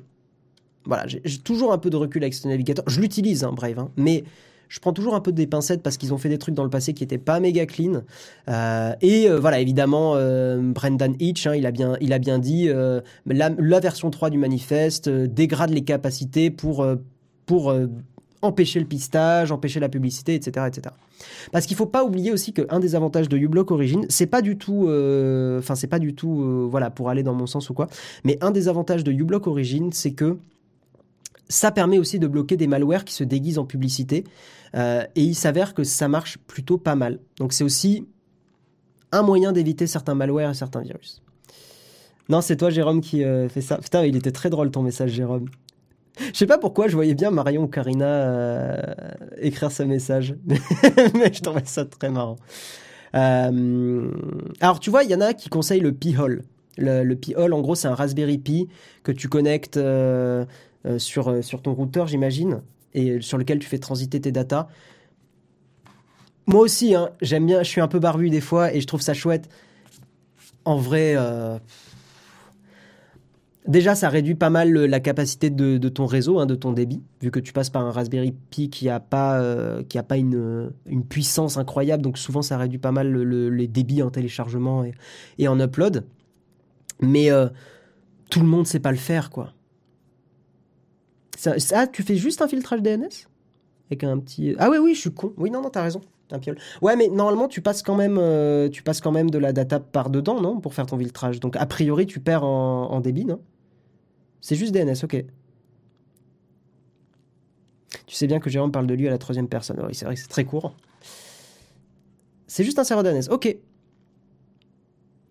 voilà, j'ai toujours un peu de recul avec ce navigateur. Je l'utilise, hein, Brave, hein, mais je prends toujours un peu des pincettes parce qu'ils ont fait des trucs dans le passé qui n'étaient pas méga clean. Euh, et euh, voilà, évidemment, euh, Brendan Hitch, hein, il, a bien, il a bien dit, la, version 3 du manifeste dégrade les capacités pour, pour empêcher le pistage, empêcher la publicité, etc. etc. Parce qu'il faut pas oublier aussi qu'un des avantages de uBlock Origin, c'est pas du tout, enfin c'est pas du tout, voilà, pour aller dans mon sens ou quoi, mais un des avantages de uBlock Origin, c'est que ça permet aussi de bloquer des malwares qui se déguisent en publicité. Euh, et il s'avère que ça marche plutôt pas mal. Donc c'est aussi un moyen d'éviter certains malwares et certains virus. Non, c'est toi, Jérôme, qui euh, fait ça. Putain, il était très drôle ton message, Jérôme. Je sais pas pourquoi je voyais bien Marion ou Karina euh, écrire ce message, *laughs* mais je trouvais ça très marrant. alors, tu vois, il y en a qui conseillent le Pi-Hole. Le, le Pi-Hole, en gros, c'est un Raspberry Pi que tu connectes sur, sur ton routeur, j'imagine et sur lequel tu fais transiter tes datas. Moi aussi, hein, j'aime bien, je suis un peu barbu des fois et je trouve ça chouette. En vrai, euh, déjà, ça réduit pas mal la capacité de, ton réseau, hein, de ton débit, vu que tu passes par un Raspberry Pi qui n'a pas, euh, qui a pas une, une, puissance incroyable. Donc souvent, ça réduit pas mal les débits en téléchargement et, en upload. Mais euh, tout le monde sait pas le faire, quoi. Ça, tu fais juste un filtrage DNS Avec un petit. Ah oui, oui, je suis con. Oui, non, non, t'as raison. Un piole. Ouais, mais normalement, tu passes quand même, euh, tu passes quand même de la data par dedans, non, pour faire ton filtrage. Donc a priori, tu perds en, débit, non? C'est juste DNS, ok. Tu sais bien que Jérôme parle de lui à la troisième personne. Oui, c'est vrai que c'est très court. C'est juste un serveur DNS, ok.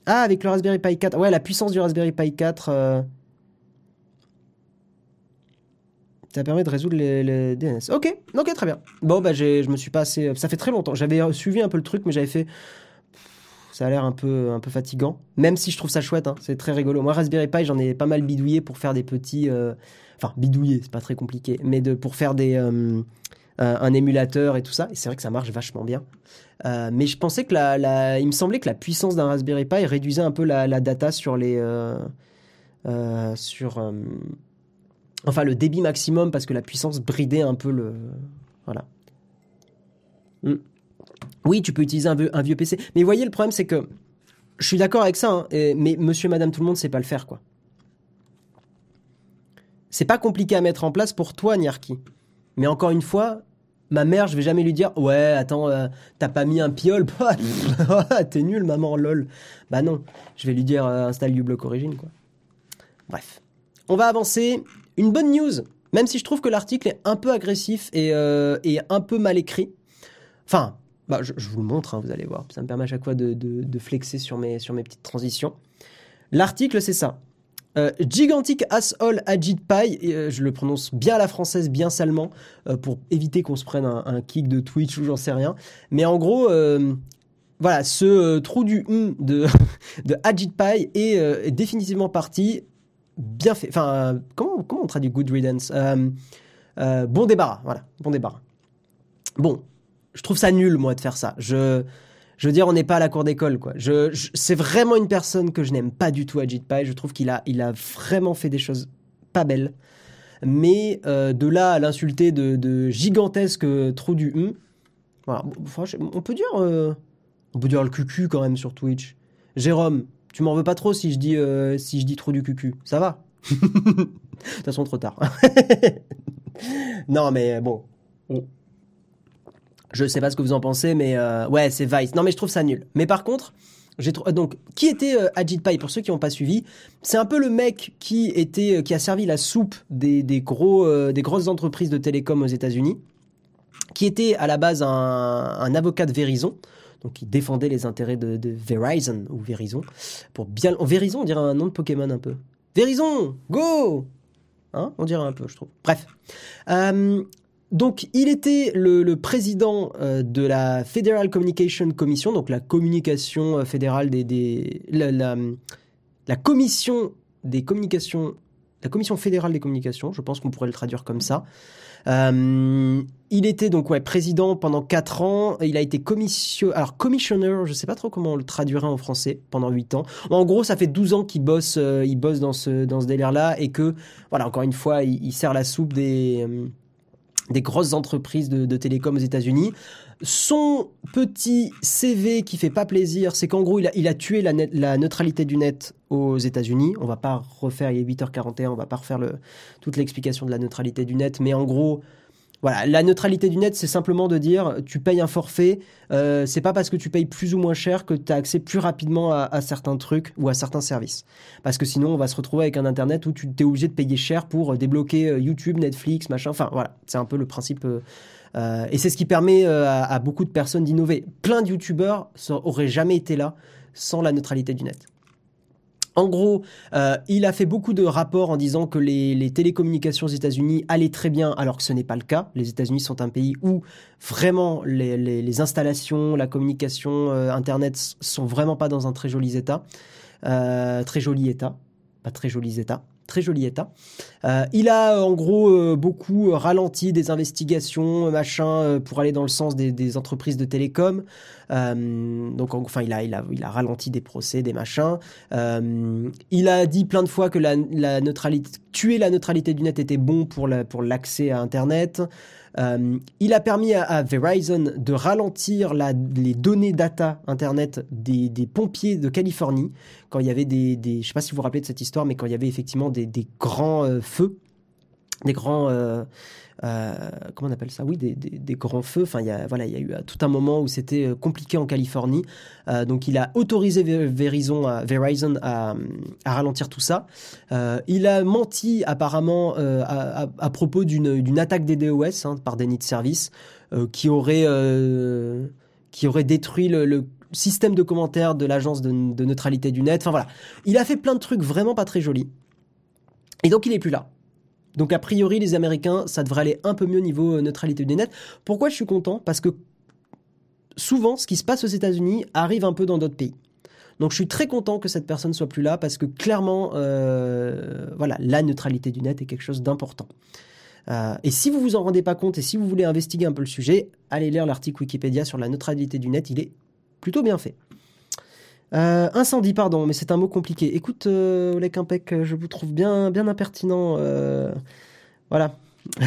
Ah, avec le Raspberry Pi 4. Ouais, la puissance du Raspberry Pi 4. Ça permet de résoudre les, DNS. Ok, ok, très bien. Bon, bah, je me suis pas assez. Ça fait très longtemps. J'avais suivi un peu le truc, mais j'avais fait. Ça a l'air un peu, un peu fatigant. Même si je trouve ça chouette, hein. c'est très rigolo. Moi, Raspberry Pi, j'en ai pas mal bidouillé pour faire des petits. Euh, enfin, bidouillé, c'est pas très compliqué. Mais de, pour faire des. Euh, un émulateur et tout ça. Et c'est vrai que ça marche vachement bien. Euh, mais je pensais que la, il me semblait que la puissance d'un Raspberry Pi réduisait un peu la data sur les. sur Enfin, le débit maximum parce que la puissance bridait un peu le. Voilà. Hmm. Oui, tu peux utiliser un vieux, PC. Mais voyez, le problème, c'est que. Je suis d'accord avec ça, hein, mais monsieur, madame, tout le monde sait pas le faire, quoi. C'est pas compliqué à mettre en place pour toi, Niarki. Mais encore une fois, ma mère, je vais jamais lui dire Ouais, attends, euh, t'as pas mis un piole *laughs* *laughs* T'es nul, maman, lol. Bah non, je vais lui dire euh, Installe uBlock Origin, quoi. Bref. On va avancer. Une bonne news, même si je trouve que l'article est un peu agressif et, euh, un peu mal écrit. Enfin, bah, je, vous le montre, hein, vous allez voir. Ça me permet à chaque fois de, flexer sur mes, petites transitions. L'article, c'est ça. Euh, gigantic Asshole Ajit Pie, euh, je le prononce bien à la française, bien salement, pour éviter qu'on se prenne un, kick de Twitch ou j'en sais rien. Mais en gros, voilà, ce trou du hum de, *laughs* de Ajit Pie est définitivement parti bien fait. Enfin, comment, comment on traduit good riddance? Euh, euh, Bon débarras, voilà, bon débarras. Bon, je trouve ça nul, moi, de faire ça. Je, je veux dire, on n'est pas à la cour d'école, quoi. Je, c'est vraiment une personne que je n'aime pas du tout, Ajit Pai. Je trouve qu'il a, il a vraiment fait des choses pas belles. Mais euh, de là à l'insulter de, de gigantesque trou du hum, voilà. on peut dire, on peut dire le cucu quand même sur Twitch. Jérôme, tu m'en veux pas trop si je dis, euh, si je dis trop du cucu. Ça va *laughs* De toute façon, trop tard. *laughs* non, mais bon. Je sais pas ce que vous en pensez, mais euh, ouais, c'est Vice. Non, mais je trouve ça nul. Mais par contre, j'ai donc qui était euh, Ajit Pai pour ceux qui n'ont pas suivi C'est un peu le mec qui était, qui a servi la soupe des, gros, des grosses entreprises de télécom aux États-Unis qui était à la base un, avocat de Verizon, donc qui défendait les intérêts de, Verizon ou Verizon. Pour bien, Verizon, on dirait un nom de Pokémon un peu. Verizon, go hein On dirait un peu, je trouve. Bref. Euh, donc, il était le, président euh, de la Federal Communication Commission, donc la communication euh, fédérale des, la, commission des communications, la commission fédérale des communications. Je pense qu'on pourrait le traduire comme ça. Euh, il était donc président pendant 4 ans. Il a été commission, commissioner, je sais pas trop comment on le traduirait en français, pendant 8 ans. En gros, ça fait 12 ans qu'il bosse, il bosse dans ce, dans ce délire-là et que, voilà, encore une fois, il, il sert la soupe des des grosses entreprises de, télécom aux États-Unis. Son petit CV qui fait pas plaisir, c'est qu'en gros, il a, tué la, neutralité du net aux États-Unis. On va pas refaire, il est 8h41, on va pas refaire toute l'explication de la neutralité du net, mais en gros, voilà, la neutralité du net, c'est simplement de dire tu payes un forfait. Euh, c'est pas parce que tu payes plus ou moins cher que tu as accès plus rapidement à, certains trucs ou à certains services. Parce que sinon, on va se retrouver avec un internet où tu es obligé de payer cher pour euh, débloquer euh, YouTube, Netflix, machin. Enfin, voilà, c'est un peu le principe. Et c'est ce qui permet à, beaucoup de personnes d'innover. Plein de YouTubeurs auraient jamais été là sans la neutralité du net. En gros, euh, il a fait beaucoup de rapports en disant que les, télécommunications aux États-Unis allaient très bien, alors que ce n'est pas le cas. Les États-Unis sont un pays où vraiment les, installations, la communication, euh, Internet sont vraiment pas dans un très joli état, euh, très joli état, pas très joli état très joli état. Euh, il a en gros euh, beaucoup ralenti des investigations, machin, euh, pour aller dans le sens des, entreprises de télécom. donc enfin, il a, ralenti des procès, des machins. il a dit plein de fois que la, neutralité, tuer la neutralité du net était bon pour l'accès à Internet. Euh, il a permis à, Verizon de ralentir les données data Internet des, pompiers de Californie quand il y avait des, je ne sais pas si vous vous rappelez de cette histoire, mais quand il y avait effectivement des, grands euh, feux, des grands euh, comment on appelle ça? Oui, des, grands feux. Enfin, il y a, voilà, il y a eu euh, tout un moment où c'était euh, compliqué en Californie. donc, il a autorisé Verizon, à, Verizon à, ralentir tout ça. il a menti apparemment à, propos d'une attaque des DOS hein, par déni de service qui aurait détruit le, système de commentaires de l'agence de, neutralité du net. Enfin voilà, il a fait plein de trucs vraiment pas très jolis. Et donc il est plus là. Donc a priori, les Américains, ça devrait aller un peu mieux niveau euh, neutralité du net. Pourquoi je suis content? Parce que souvent, ce qui se passe aux États-Unis arrive un peu dans d'autres pays. Donc je suis très content que cette personne soit plus là parce que clairement, euh, voilà, la neutralité du net est quelque chose d'important. Euh, et si vous vous en rendez pas compte et si vous voulez investiguer un peu le sujet, allez lire l'article Wikipédia sur la neutralité du net. Il est plutôt bien fait. Euh, incendie, pardon, mais c'est un mot compliqué. Écoute, euh, Olek Impec, je vous trouve bien, bien impertinent. Euh, voilà. *laughs*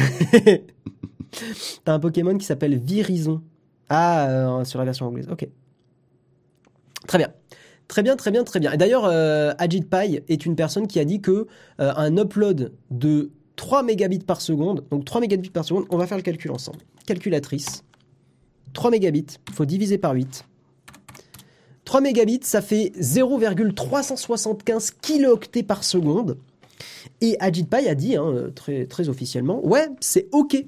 T'as un Pokémon qui s'appelle Virison. Ah, euh, sur la version anglaise. Ok. Très bien. Très bien, très bien, très bien. Et d'ailleurs, Ajit Pai est une personne qui a dit que un upload de 3 mégabits par seconde, donc 3 mégabits par seconde, on va faire le calcul ensemble. Calculatrice. 3 mégabits, faut diviser par 8. 3 mégabits, ça fait 0,375 kilooctets par seconde. Et Ajit Pai a dit, hein, très, officiellement, ouais, c'est OK.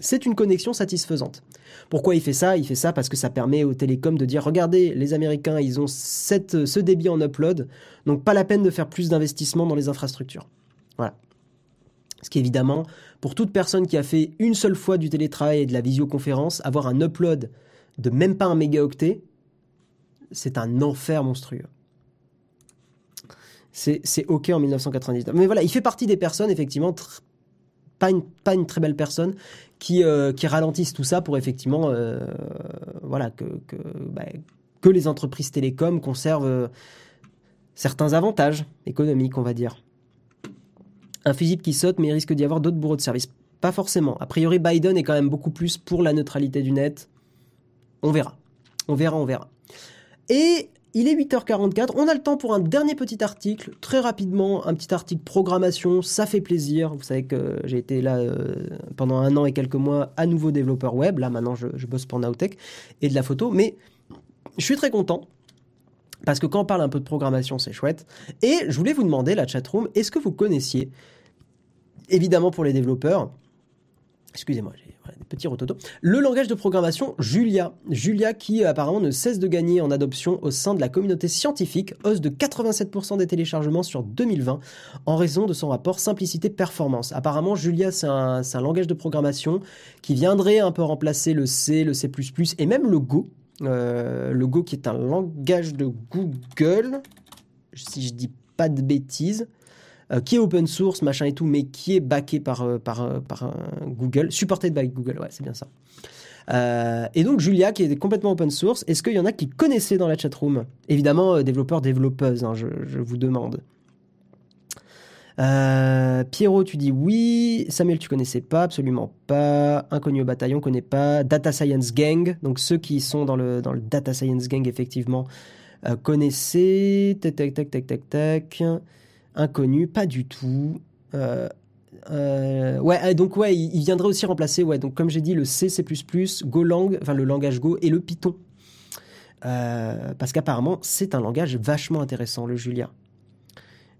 C'est une connexion satisfaisante. Pourquoi il fait ça? Il fait ça parce que ça permet aux télécoms de dire, regardez, les Américains, ils ont cette, ce débit en upload, donc pas la peine de faire plus d'investissement dans les infrastructures. Voilà. Ce qui évidemment, pour toute personne qui a fait une seule fois du télétravail et de la visioconférence, avoir un upload de même pas un mégaoctet, c'est un enfer monstrueux. C'est OK en 1999. Mais voilà, il fait partie des personnes, effectivement, pas, une, pas une très belle personne, qui, euh, qui ralentissent tout ça pour effectivement euh, voilà, que, que, bah, les entreprises télécoms conservent euh, certains avantages économiques, on va dire. Un fusible qui saute, mais il risque d'y avoir d'autres bourreaux de service. Pas forcément. A priori, Biden est quand même beaucoup plus pour la neutralité du net. On verra. On verra, on verra. Et il est 8h44, on a le temps pour un dernier petit article, très rapidement, un petit article programmation, ça fait plaisir. Vous savez que j'ai été là euh, pendant un an et quelques mois à nouveau développeur web, là maintenant je, bosse pour Nowtech et de la photo, mais je suis très content. Parce que quand on parle un peu de programmation, c'est chouette. Et je voulais vous demander, la chatroom, est-ce que vous connaissiez, évidemment pour les développeurs, excusez-moi, des petits rototos. Le langage de programmation Julia. Julia qui apparemment ne cesse de gagner en adoption au sein de la communauté scientifique, hausse de 87% des téléchargements sur 2020 en raison de son rapport simplicité-performance. Apparemment Julia c'est un, un, langage de programmation qui viendrait un peu remplacer le C, le C++ et même le Go. Euh, le Go qui est un langage de Google, si je dis pas de bêtises. Euh, qui est open source, machin et tout, mais qui est backé par, euh, euh, par Google, supported by Google, ouais, c'est bien ça. et donc Julia, qui est complètement open source, est-ce qu'il y en a qui connaissaient dans la chatroom? Évidemment, développeurs, développeuses, hein, je, vous demande. Pierrot, tu dis oui. Samuel, tu connaissais pas, absolument pas. Inconnu au bataillon, connaît pas. Data Science Gang, donc ceux qui sont dans le, dans le Data Science Gang, effectivement, connaissaient. Tac, tac, tac, tac, tac, tac. Inconnu, pas du tout. Euh, euh, ouais, donc ouais, il, viendrait aussi remplacer, ouais, donc comme j'ai dit, le C, C++, Golang, enfin le langage Go et le Python. Euh, parce qu'apparemment, c'est un langage vachement intéressant, le Julia.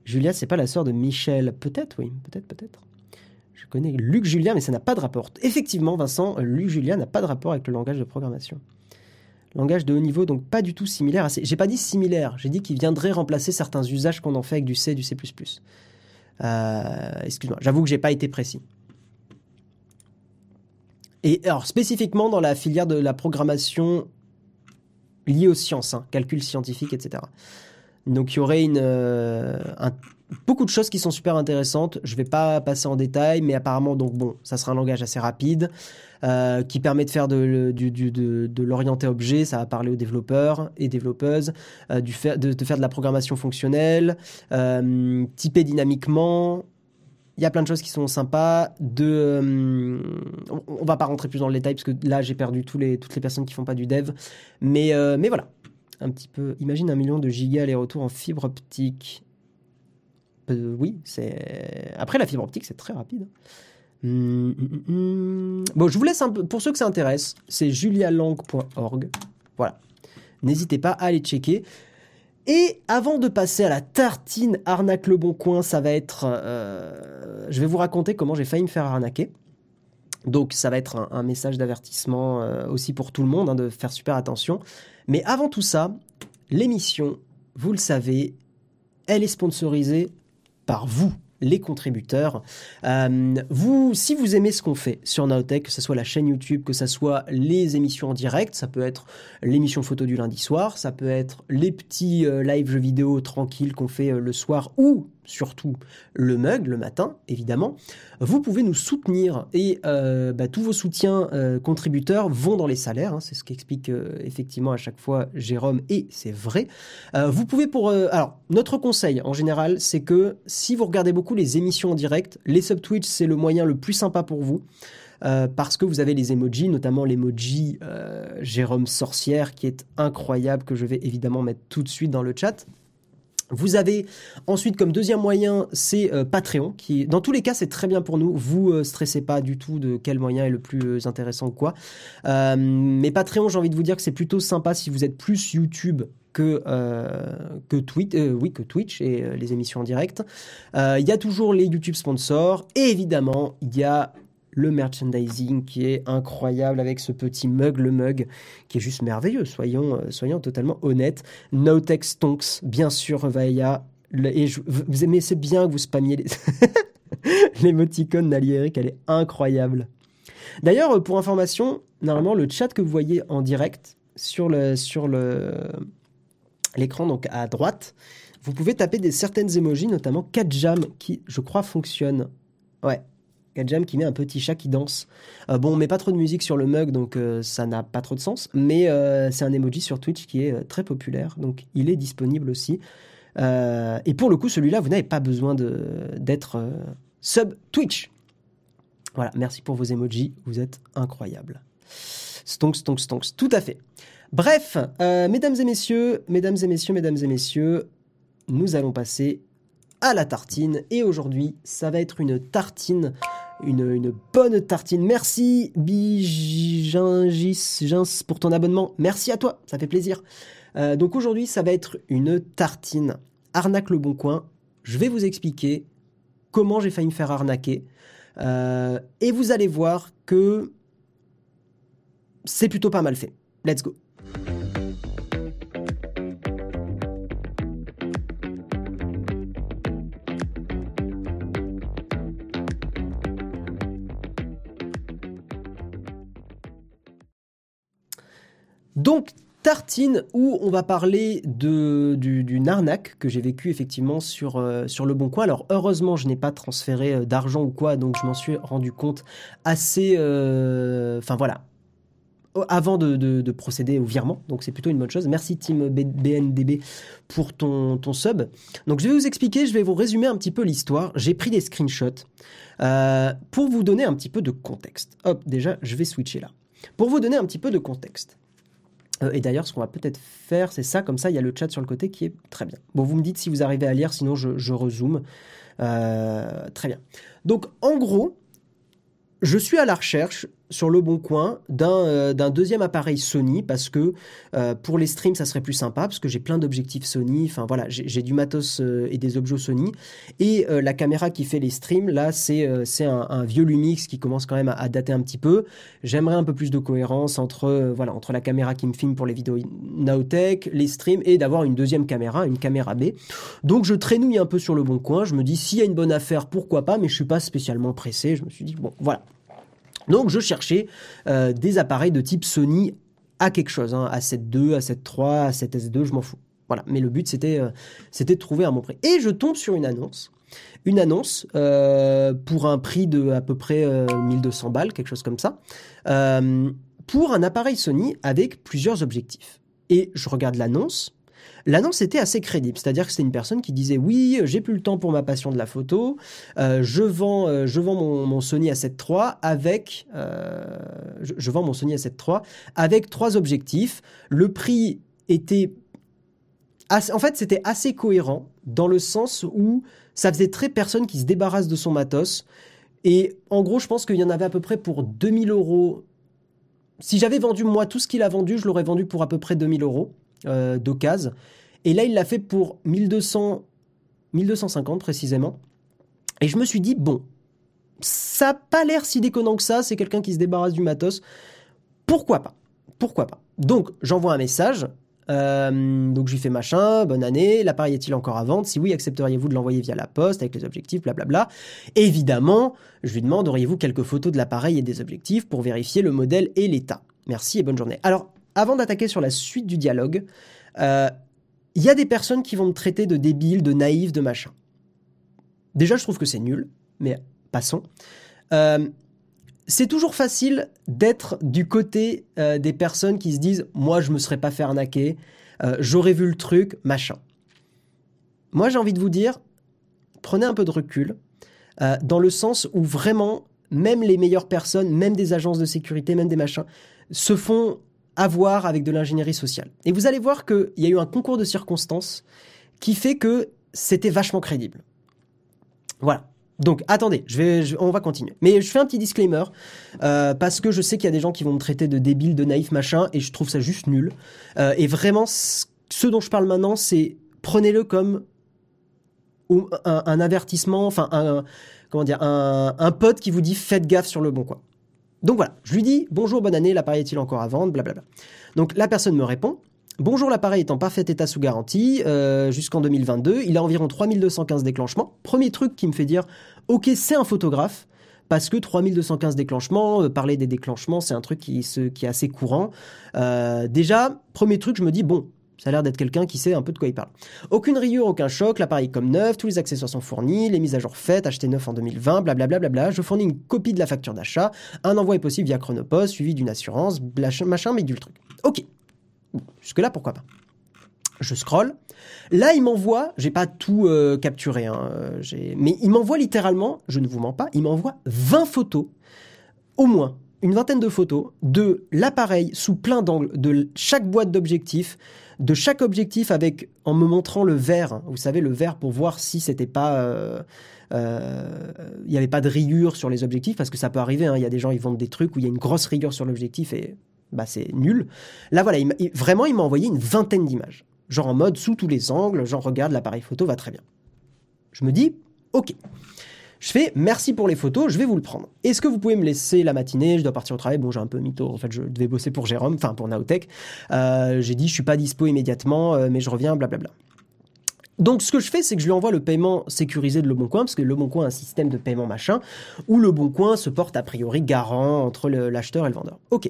Julia, c'est pas la sœur de Michel. Peut-être, oui, peut-être, peut-être. Je connais Luc Julia, mais ça n'a pas de rapport. Effectivement, Vincent, Luc Julia n'a pas de rapport avec le langage de programmation. Langage de haut niveau, donc pas du tout similaire à J'ai pas dit similaire, j'ai dit qu'il viendrait remplacer certains usages qu'on en fait avec du C du C++. Euh, excuse-moi, j'avoue que j'ai pas été précis. Et alors, spécifiquement dans la filière de la programmation liée aux sciences, hein, calcul scientifique, etc. Donc il y aurait une, euh, beaucoup de choses qui sont super intéressantes. Je vais pas passer en détail, mais apparemment, donc bon, ça sera un langage assez rapide. Euh, qui permet de faire de, de, l'orienté objet, ça va parler aux développeurs et développeuses, euh, de, faire de la programmation fonctionnelle, euh, typer dynamiquement. Il y a plein de choses qui sont sympas. De, on va pas rentrer plus dans le détail parce que là j'ai perdu toutes les personnes qui font pas du dev, mais mais voilà, un petit peu. Imagine un million de gigas aller-retour en fibre optique. Oui, c'est. Après, la fibre optique, c'est très rapide. Hum, hum, hum, bon, je vous laisse un peu, pour ceux que ça intéresse, c'est julialang.org. Voilà. N'hésitez pas à aller checker. Et avant de passer à la tartine arnaque le bon coin, ça va être. Euh, je vais vous raconter comment j'ai failli me faire arnaquer. Donc ça va être un, message d'avertissement euh, aussi pour tout le monde, hein, de faire super attention. Mais avant tout ça, l'émission, vous le savez, elle est sponsorisée par vous les contributeurs. Euh, vous, si vous aimez ce qu'on fait sur Naotech, que ce soit la chaîne YouTube, que ce soit les émissions en direct, ça peut être l'émission photo du lundi soir, ça peut être les petits euh, live jeux vidéo tranquilles qu'on fait euh, le soir ou surtout le mug le matin, évidemment, vous pouvez nous soutenir et euh, bah, tous vos soutiens euh, contributeurs vont dans les salaires. Hein, c'est ce qu'explique euh, effectivement à chaque fois Jérôme et c'est vrai. vous pouvez pour alors notre conseil en général, c'est que si vous regardez beaucoup les émissions en direct, les sub Twitch c'est le moyen le plus sympa pour vous. parce que vous avez les emojis, notamment l'emoji Jérôme Sorcière qui est incroyable, que je vais évidemment mettre tout de suite dans le chat. Vous avez ensuite comme deuxième moyen, c'est euh, Patreon, qui dans tous les cas c'est très bien pour nous. Vous euh, stressez pas du tout de quel moyen est le plus euh, intéressant ou quoi. mais Patreon, j'ai envie de vous dire que c'est plutôt sympa si vous êtes plus YouTube que que Twitch, oui que Twitch et les émissions en direct. Il y a toujours les YouTube sponsors et évidemment il y a le merchandising qui est incroyable avec ce petit mug, le mug qui est juste merveilleux, soyons, euh, soyons totalement honnêtes. No Text Stonks, bien sûr, Vaya. Et vous aimez, c'est bien que vous spammiez les... *laughs* l'émoticône d'Ali Eric, elle est incroyable. D'ailleurs, pour information, normalement, le chat que vous voyez en direct sur le sur le l'écran donc à droite, vous pouvez taper des certaines emojis, notamment Katjam qui, je crois, fonctionne. Ouais, Gadjam qui met un petit chat qui danse. Euh, bon, on met pas trop de musique sur le mug, donc euh, ça n'a pas trop de sens. Mais euh, c'est un emoji sur Twitch qui est très populaire, donc il est disponible aussi. et pour le coup, celui-là, vous n'avez pas besoin d'être sub Twitch. Voilà, merci pour vos emojis, vous êtes incroyables. Stonks, stonks, stonks, tout à fait. Bref, mesdames et messieurs, mesdames et messieurs, mesdames et messieurs, nous allons passer à la tartine. Et aujourd'hui, ça va être une tartine une, bonne tartine. Merci Bijingis pour ton abonnement. Merci à toi, ça fait plaisir. Euh, donc aujourd'hui, ça va être une tartine arnaque le bon coin. Je vais vous expliquer comment j'ai failli me faire arnaquer. Euh, et vous allez voir que c'est plutôt pas mal fait. Let's go. Donc, tartine où on va parler d'une arnaque que j'ai vécue effectivement sur, euh, sur le bon coin. Alors heureusement je n'ai pas transféré euh, d'argent ou quoi, donc je m'en suis rendu compte assez... euh, Enfin voilà, avant de, de- de procéder au virement, donc c'est plutôt une bonne chose. Merci Team BNDB pour ton, sub. Donc je vais vous expliquer, je vais vous résumer un petit peu l'histoire. J'ai pris des screenshots pour vous donner un petit peu de contexte. Hop, déjà je vais switcher là. Pour vous donner un petit peu de contexte. Euh, et d'ailleurs, ce qu'on va peut-être faire, c'est ça, comme ça, il y a le chat sur le côté qui est très bien. Bon, vous me dites si vous arrivez à lire, sinon je, je rezoome. Euh, très bien. Donc, en gros, je suis à la recherche sur le bon coin d'un euh, d'un deuxième appareil Sony parce que euh, pour les streams ça serait plus sympa parce que j'ai plein d'objectifs Sony. Enfin voilà j'ai du matos euh, et des objets Sony. Et la caméra qui fait les streams là c'est un, un vieux Lumix qui commence quand même à, à dater un petit peu. J'aimerais un peu plus de cohérence entre voilà entre la caméra qui me filme pour les vidéos Nowtech les streams et d'avoir une deuxième caméra une caméra B. Donc je traînouille un peu sur le bon coin. Je me dis s'il y a une bonne affaire pourquoi pas mais je suis pas spécialement pressé. Je me suis dit bon voilà donc je cherchais euh, des appareils de type Sony à quelque chose, hein, A7 II, A7 III, A7S II, je m'en fous. Voilà, mais le but c'était euh, de trouver un bon prix. Et je tombe sur une annonce, une annonce euh, pour un prix de à peu près euh, 1200 balles, quelque chose comme ça, pour un appareil Sony avec plusieurs objectifs. Et je regarde l'annonce. L'annonce était assez crédible, c'est-à-dire que c'était une personne qui disait oui, j'ai plus le temps pour ma passion de la photo, euh, je vends, euh, je vends mon, Sony A7 III avec, euh, je, vends mon Sony A7 III avec trois objectifs. Le prix était, en fait, c'était assez cohérent dans le sens où ça faisait très personne qui se débarrasse de son matos. Et en gros, je pense qu'il y en avait à peu près pour 2000 euros. Si j'avais vendu moi tout ce qu'il a vendu, je l'aurais vendu pour à peu près 2000 euros euh, d'occasion. Et là, il l'a fait pour 1200, 1250 précisément. Et je me suis dit, bon, ça n'a pas l'air si déconnant que ça, c'est quelqu'un qui se débarrasse du matos. Pourquoi pas? Pourquoi pas? Donc, j'envoie un message. euh, donc, je lui fais machin, bonne année, l'appareil est-il encore à vendre? Si oui, accepteriez-vous de l'envoyer via la poste avec les objectifs, blablabla Évidemment, je lui demande, auriez-vous quelques photos de l'appareil et des objectifs pour vérifier le modèle et l'état? Merci et bonne journée. Alors, avant d'attaquer sur la suite du dialogue, euh, il y a des personnes qui vont me traiter de débile, de naïf, de machin. Déjà, je trouve que c'est nul, mais passons. Euh, c'est toujours facile d'être du côté euh, des personnes qui se disent Moi, je me serais pas fait arnaquer, euh, j'aurais vu le truc, machin. Moi, j'ai envie de vous dire prenez un peu de recul, euh, dans le sens où vraiment, même les meilleures personnes, même des agences de sécurité, même des machins, se font avoir avec de l'ingénierie sociale. Et vous allez voir qu'il y a eu un concours de circonstances qui fait que c'était vachement crédible. Voilà. Donc attendez, je vais, on va continuer. Mais je fais un petit disclaimer euh, parce que je sais qu'il y a des gens qui vont me traiter de débile, de naïf, machin, et je trouve ça juste nul. Euh, et vraiment, ce dont je parle maintenant, c'est prenez-le comme un, avertissement, enfin comment dire, un, un pote qui vous dit faites gaffe sur le bon coin. Donc voilà, je lui dis bonjour, bonne année, l'appareil est-il encore à vendre, blablabla. Donc la personne me répond bonjour, l'appareil est en parfait état sous garantie euh, jusqu'en 2022, il a environ 3215 déclenchements. Premier truc qui me fait dire ok, c'est un photographe. Parce que 3215 déclenchements, euh, parler des déclenchements, c'est un truc qui, est assez courant. Euh, déjà, premier truc, je me dis, bon, ça a l'air d'être quelqu'un qui sait un peu de quoi il parle. Aucune rayure, aucun choc, l'appareil comme neuf, tous les accessoires sont fournis, les mises à jour faites, acheté neuf en 2020, blablabla. Bla bla bla. Je fournis une copie de la facture d'achat, un envoi est possible via Chronopost, suivi d'une assurance, machin, mais du truc. Ok. Jusque-là, pourquoi pas? Je scroll. Là, il m'envoie, j'ai pas tout euh, capturé, hein, euh, mais il m'envoie littéralement, je ne vous mens pas, il m'envoie 20 photos, au moins une vingtaine de photos, de l'appareil sous plein d'angles, de chaque boîte d'objectifs, de chaque objectif avec, en me montrant le verre, vous savez, le verre pour voir si c'était pas. euh, euh, il n'y avait pas de rayures sur les objectifs, parce que ça peut arriver, hein, il y a des gens, ils vendent des trucs où il y a une grosse rayure sur l'objectif et bah, c'est nul. Là, voilà, vraiment, il m'a envoyé une vingtaine d'images. Genre en mode sous tous les angles, genre regarde, l'appareil photo va très bien. Je me dis, ok. Je fais merci pour les photos, je vais vous le prendre. Est-ce que vous pouvez me laisser la matinée? Je dois partir au travail. Bon, j'ai un peu mytho. En fait, je devais bosser pour Jérôme, enfin pour Naotech. Euh, j'ai dit je suis pas dispo immédiatement, euh, mais je reviens, blablabla. Donc, ce que je fais, c'est que je lui envoie le paiement sécurisé de Le Bon Coin, parce que Le Bon Coin a un système de paiement machin, où Le Bon Coin se porte a priori garant entre l'acheteur et le vendeur. Ok.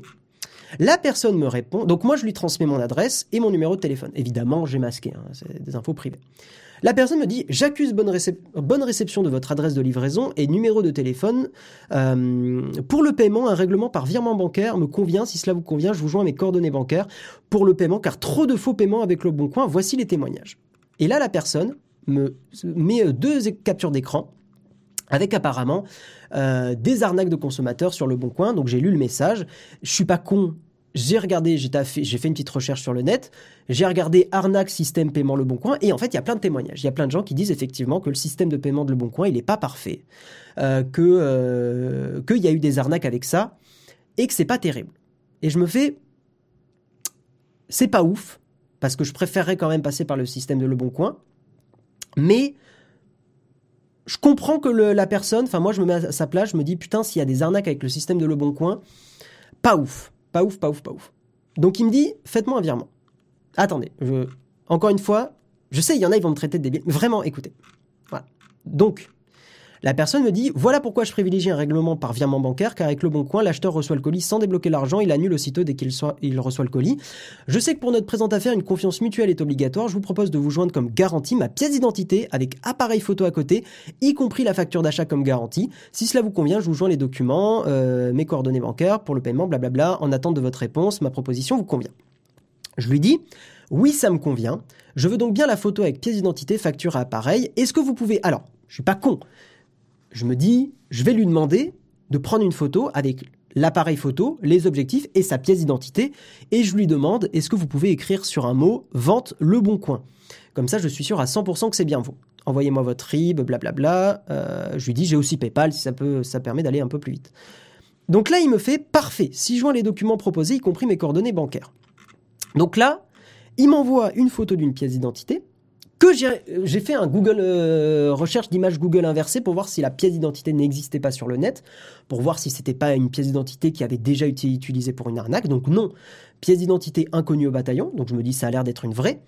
La personne me répond, donc moi je lui transmets mon adresse et mon numéro de téléphone. Évidemment, j'ai masqué, hein, c'est des infos privées. La personne me dit J'accuse bonne, réception de votre adresse de livraison et numéro de téléphone. Euh, pour le paiement, un règlement par virement bancaire me convient. Si cela vous convient, je vous joins mes coordonnées bancaires pour le paiement, car trop de faux paiements avec le bon coin. Voici les témoignages. Et là, la personne me met deux captures d'écran avec apparemment euh, des arnaques de consommateurs sur le bon coin. Donc j'ai lu le message. Je suis pas con, j'ai regardé, j'ai fait, une petite recherche sur le net, j'ai regardé arnaque système paiement Le Bon Coin, et en fait, il y a plein de témoignages. Il y a plein de gens qui disent effectivement que le système de paiement de Le Bon Coin, il n'est pas parfait, euh, que euh, qu'il y a eu des arnaques avec ça, et que c'est pas terrible. Et je me fais, c'est pas ouf, parce que je préférerais quand même passer par le système de Le Bon Coin, mais je comprends que la personne, enfin moi je me mets à sa place, je me dis putain s'il y a des arnaques avec le système de Le Bon Coin, pas ouf. Pas ouf, pas ouf, pas ouf. Donc il me dit, faites-moi un virement. Attendez, encore une fois, je sais, il y en a, ils vont me traiter de débile, vraiment, écoutez. Voilà. Donc, la personne me dit voilà pourquoi je privilégie un règlement par virement bancaire, car avec le bon coin, l'acheteur reçoit le colis sans débloquer l'argent, il annule aussitôt dès qu'il il reçoit le colis. Je sais que pour notre présente affaire, une confiance mutuelle est obligatoire. Je vous propose de vous joindre comme garantie ma pièce d'identité avec appareil photo à côté, y compris la facture d'achat comme garantie. Si cela vous convient, je vous joins les documents, euh, mes coordonnées bancaires pour le paiement, blablabla. En attente de votre réponse, ma proposition vous convient. Je lui dis oui, ça me convient. Je veux donc bien la photo avec pièce d'identité, facture à appareil. Est-ce que vous pouvez alors je suis pas con je me dis, je vais lui demander de prendre une photo avec l'appareil photo, les objectifs et sa pièce d'identité, et je lui demande, est-ce que vous pouvez écrire sur un mot vente le bon coin Comme ça, je suis sûr à 100% que c'est bien vous. Envoyez-moi votre RIB, blablabla. Euh, je lui dis, j'ai aussi PayPal ça, peut, ça permet d'aller un peu plus vite. Donc là, il me fait parfait. Si joins les documents proposés, y compris mes coordonnées bancaires. Donc là, il m'envoie une photo d'une pièce d'identité que j'ai fait un Google euh, recherche d'image Google inversée pour voir si la pièce d'identité n'existait pas sur le net, pour voir si c'était pas une pièce d'identité qui avait déjà été utilisée pour une arnaque. Donc non, pièce d'identité inconnue au bataillon. Donc je me dis ça a l'air d'être une vraie.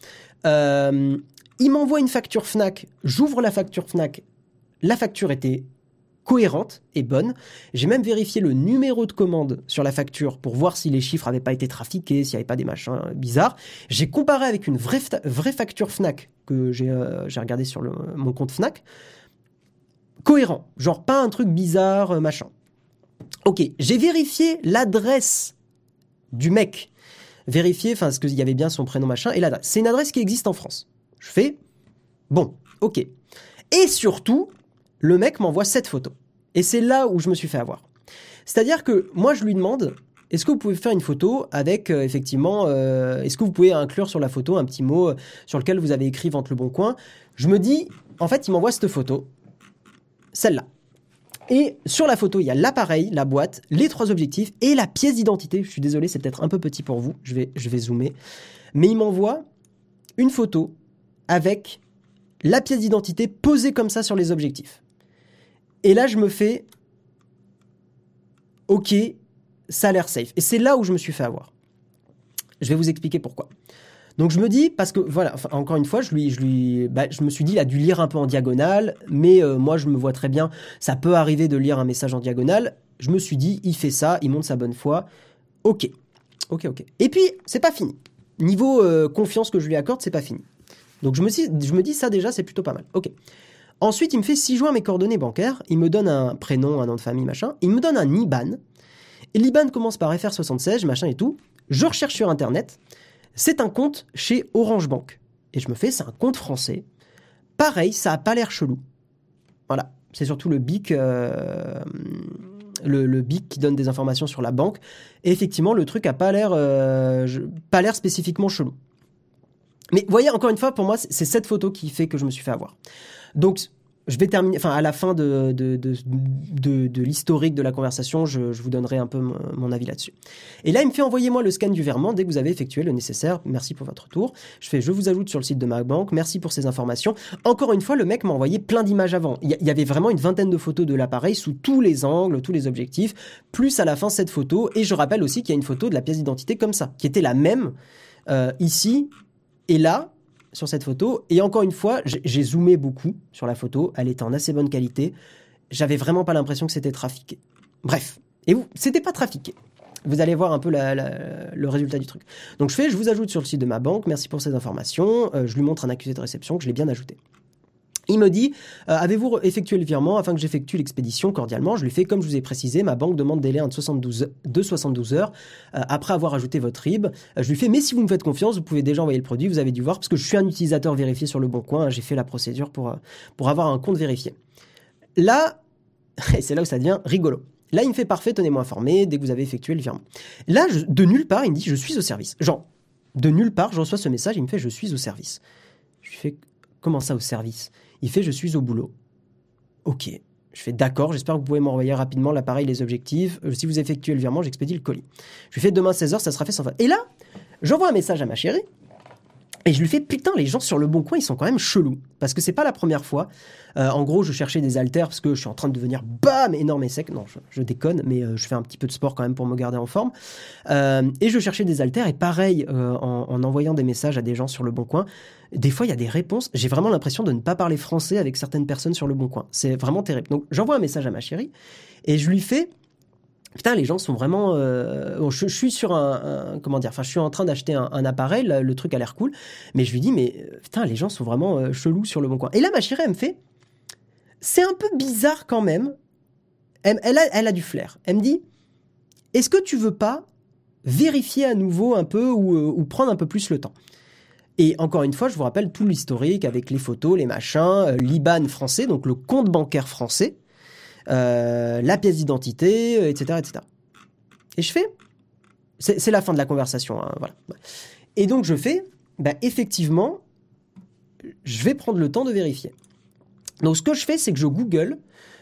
Euh, il m'envoie une facture Fnac. J'ouvre la facture Fnac. La facture était cohérente et bonne. J'ai même vérifié le numéro de commande sur la facture pour voir si les chiffres n'avaient pas été trafiqués, s'il n'y avait pas des machins bizarres. J'ai comparé avec une vraie, vraie facture Fnac que j'ai euh, regardé sur mon compte Fnac. Cohérent, genre pas un truc bizarre, euh, machin. Ok, j'ai vérifié l'adresse du mec. Vérifier, enfin, ce qu'il y avait bien son prénom, machin, et l'adresse. C'est une adresse qui existe en France. Je fais, bon, ok. Et surtout, le mec m'envoie cette photo. Et c'est là où je me suis fait avoir. C'est-à-dire que moi, je lui demande, est-ce que vous pouvez faire une photo avec, euh, effectivement, euh, est-ce que vous pouvez inclure sur la photo un petit mot euh, sur lequel vous avez écrit Vente le Bon Coin? Je me dis, en fait, il m'envoie cette photo, celle-là. Et sur la photo, il y a l'appareil, la boîte, les trois objectifs et la pièce d'identité. Je suis désolé, c'est peut-être un peu petit pour vous. Je vais, je vais zoomer. Mais il m'envoie une photo avec la pièce d'identité posée comme ça sur les objectifs. Et là, je me fais, ok, ça a l'air safe. Et c'est là où je me suis fait avoir. Je vais vous expliquer pourquoi. Donc je me dis, parce que voilà, encore une fois, je, lui, je, lui, bah, je me suis dit, il a dû lire un peu en diagonale, mais euh, moi je me vois très bien, ça peut arriver de lire un message en diagonale. Je me suis dit, il fait ça, il montre sa bonne foi. Ok, ok, ok. Et puis, c'est pas fini. Niveau euh, confiance que je lui accorde, c'est pas fini. Donc je me, je me dis, ça déjà, c'est plutôt pas mal. Ok. Ensuite, il me fait 6 joints mes coordonnées bancaires. Il me donne un prénom, un nom de famille, machin. Il me donne un IBAN. Et l'IBAN commence par FR76, machin et tout. Je recherche sur Internet. C'est un compte chez Orange Bank. Et je me fais, c'est un compte français. Pareil, ça a pas l'air chelou. Voilà. C'est surtout le BIC, euh, le, BIC qui donne des informations sur la banque. Et effectivement, le truc a pas l'air, euh, pas l'air spécifiquement chelou. Mais voyez, encore une fois, pour moi, c'est cette photo qui fait que je me suis fait avoir. Donc, je vais terminer, enfin à la fin de, de, de, de, l'historique de la conversation, je, je, vous donnerai un peu mon, avis là-dessus. Et là, il me fait envoyer moi le scan du virement dès que vous avez effectué le nécessaire. Merci pour votre tour. Je fais, je vous ajoute sur le site de ma banque. Merci pour ces informations. Encore une fois, le mec m'a envoyé plein d'images avant. Il y, avait vraiment une vingtaine de photos de l'appareil sous tous les angles, tous les objectifs, plus à la fin cette photo. Et je rappelle aussi qu'il y a une photo de la pièce d'identité comme ça, qui était la même euh, ici et là sur cette photo. Et encore une fois, j'ai zoomé beaucoup sur la photo. Elle était en assez bonne qualité. J'avais vraiment pas l'impression que c'était trafiqué. Bref. Et vous, c'était pas trafiqué. Vous allez voir un peu le résultat du truc. Donc je fais, je vous ajoute sur le site de ma banque. Merci pour ces informations. Euh, je lui montre un accusé de réception que je l'ai bien ajouté. Il me dit euh, Avez-vous effectué le virement afin que j'effectue l'expédition cordialement? Je lui fais comme je vous ai précisé, ma banque demande délai de 72, de 72 heures euh, après avoir ajouté votre RIB. Euh, je lui fais Mais si vous me faites confiance, vous pouvez déjà envoyer le produit, vous avez dû voir, parce que je suis un utilisateur vérifié sur le bon coin, j'ai fait la procédure pour, pour avoir un compte vérifié. Là, *laughs* et c'est là où ça devient rigolo. Là, il me fait parfait, tenez-moi informé dès que vous avez effectué le virement. Là, de nulle part, il me dit Je suis au service. Genre, de nulle part, je reçois ce message, il me fait Je suis au service. Je fais Comment ça au service? Il fait Je suis au boulot. Ok. Je fais d'accord, j'espère que vous pouvez m'envoyer rapidement l'appareil, les objectifs. Euh, si vous effectuez le virement, j'expédie le colis. Je lui fais demain 16h, ça sera fait sans faute. Et là, j'envoie un message à ma chérie. Et je lui fais putain, les gens sur le bon coin, ils sont quand même chelous. Parce que c'est pas la première fois. Euh, en gros, je cherchais des haltères parce que je suis en train de devenir bam énorme et sec. Non, je, déconne, mais euh, je fais un petit peu de sport quand même pour me garder en forme. et je cherchais des haltères et pareil, en, en, envoyant des messages à des gens sur le bon coin, des fois, il y a des réponses. J'ai vraiment l'impression de ne pas parler français avec certaines personnes sur le bon coin. C'est vraiment terrible. Donc, j'envoie un message à ma chérie et je lui fais. Putain, les gens sont vraiment. Euh, je, suis sur un, comment dire. Enfin, je suis en train d'acheter un, appareil. Le, truc a l'air cool, mais je lui dis, mais euh, putain, les gens sont vraiment euh, chelous sur le bon coin. Et là, ma chérie, elle me fait. C'est un peu bizarre quand même. Elle, a, elle a du flair. Elle me dit, est-ce que tu veux pas vérifier à nouveau un peu ou prendre un peu plus le temps? Et encore une fois, je vous rappelle tout l'historique avec les photos, les machins, euh, l'IBAN français, donc le compte bancaire français, euh, la pièce d'identité, etc., euh, etc. Et je fais, c'est la fin de la conversation, hein, voilà. Et donc je fais, bah, effectivement, je vais prendre le temps de vérifier. Donc ce que je fais, c'est que je Google,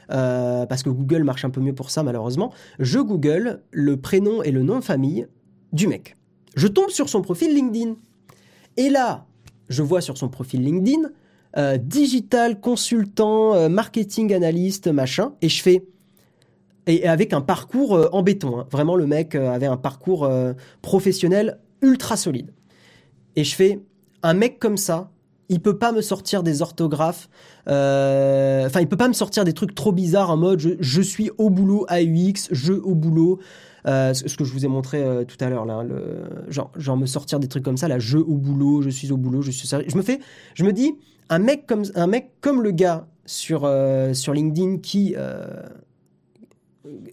parce que Google marche un peu mieux pour ça malheureusement, je Google le prénom et le nom de famille du mec. Je tombe sur son profil LinkedIn. Et là, je vois sur son profil LinkedIn, euh, digital consultant, euh, marketing analyste, machin, et je fais et avec un parcours euh, en béton. Hein. Vraiment, le mec avait un parcours professionnel ultra solide. Et je fais un mec comme ça, il peut pas me sortir des orthographes. Enfin, il peut pas me sortir des trucs trop bizarres en mode je, je suis au boulot AUX, je au boulot. Euh, ce que je vous ai montré euh, tout à l'heure là, genre, genre me sortir des trucs comme ça, là, je au boulot, je suis au boulot, je suis sérieux. Je me fais, je me dis, un mec comme un mec comme le gars sur euh, sur LinkedIn qui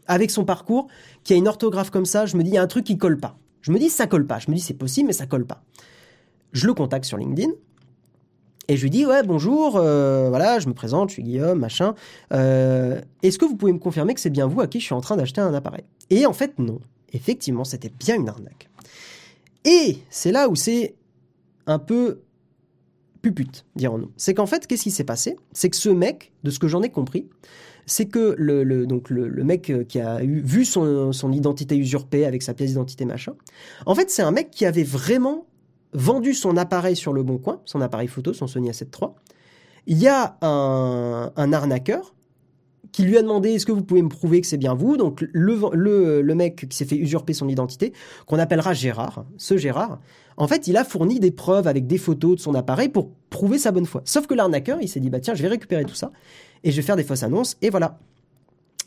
avec son parcours, qui a une orthographe comme ça, je me dis il y a un truc qui colle pas. Je me dis ça colle pas. Je me dis c'est possible mais ça colle pas. Je le contacte sur LinkedIn. Et je lui dis ouais bonjour, voilà, je me présente, je suis Guillaume, machin. Est-ce que vous pouvez me confirmer que c'est bien vous à qui je suis en train d'acheter un appareil? Et en fait, non. Effectivement, c'était bien une arnaque. Et c'est là où c'est un peu pupute, dirons-nous. C'est qu'en fait, qu'est-ce qui s'est passé? C'est que ce mec, de ce que j'en ai compris, c'est que le, donc le, mec qui a eu, vu son, son identité usurpée avec sa pièce d'identité machin, en fait, c'est un mec qui avait vraiment vendu son appareil sur le bon coin, son appareil photo, son Sony A7 III. Il y a un, arnaqueur qui lui a demandé est-ce que vous pouvez me prouver que c'est bien vous? Donc le, le, le mec qui s'est fait usurper son identité, qu'on appellera Gérard, ce Gérard, en fait il a fourni des preuves avec des photos de son appareil pour prouver sa bonne foi. Sauf que l'arnaqueur, il s'est dit bah tiens je vais récupérer tout ça et je vais faire des fausses annonces et voilà.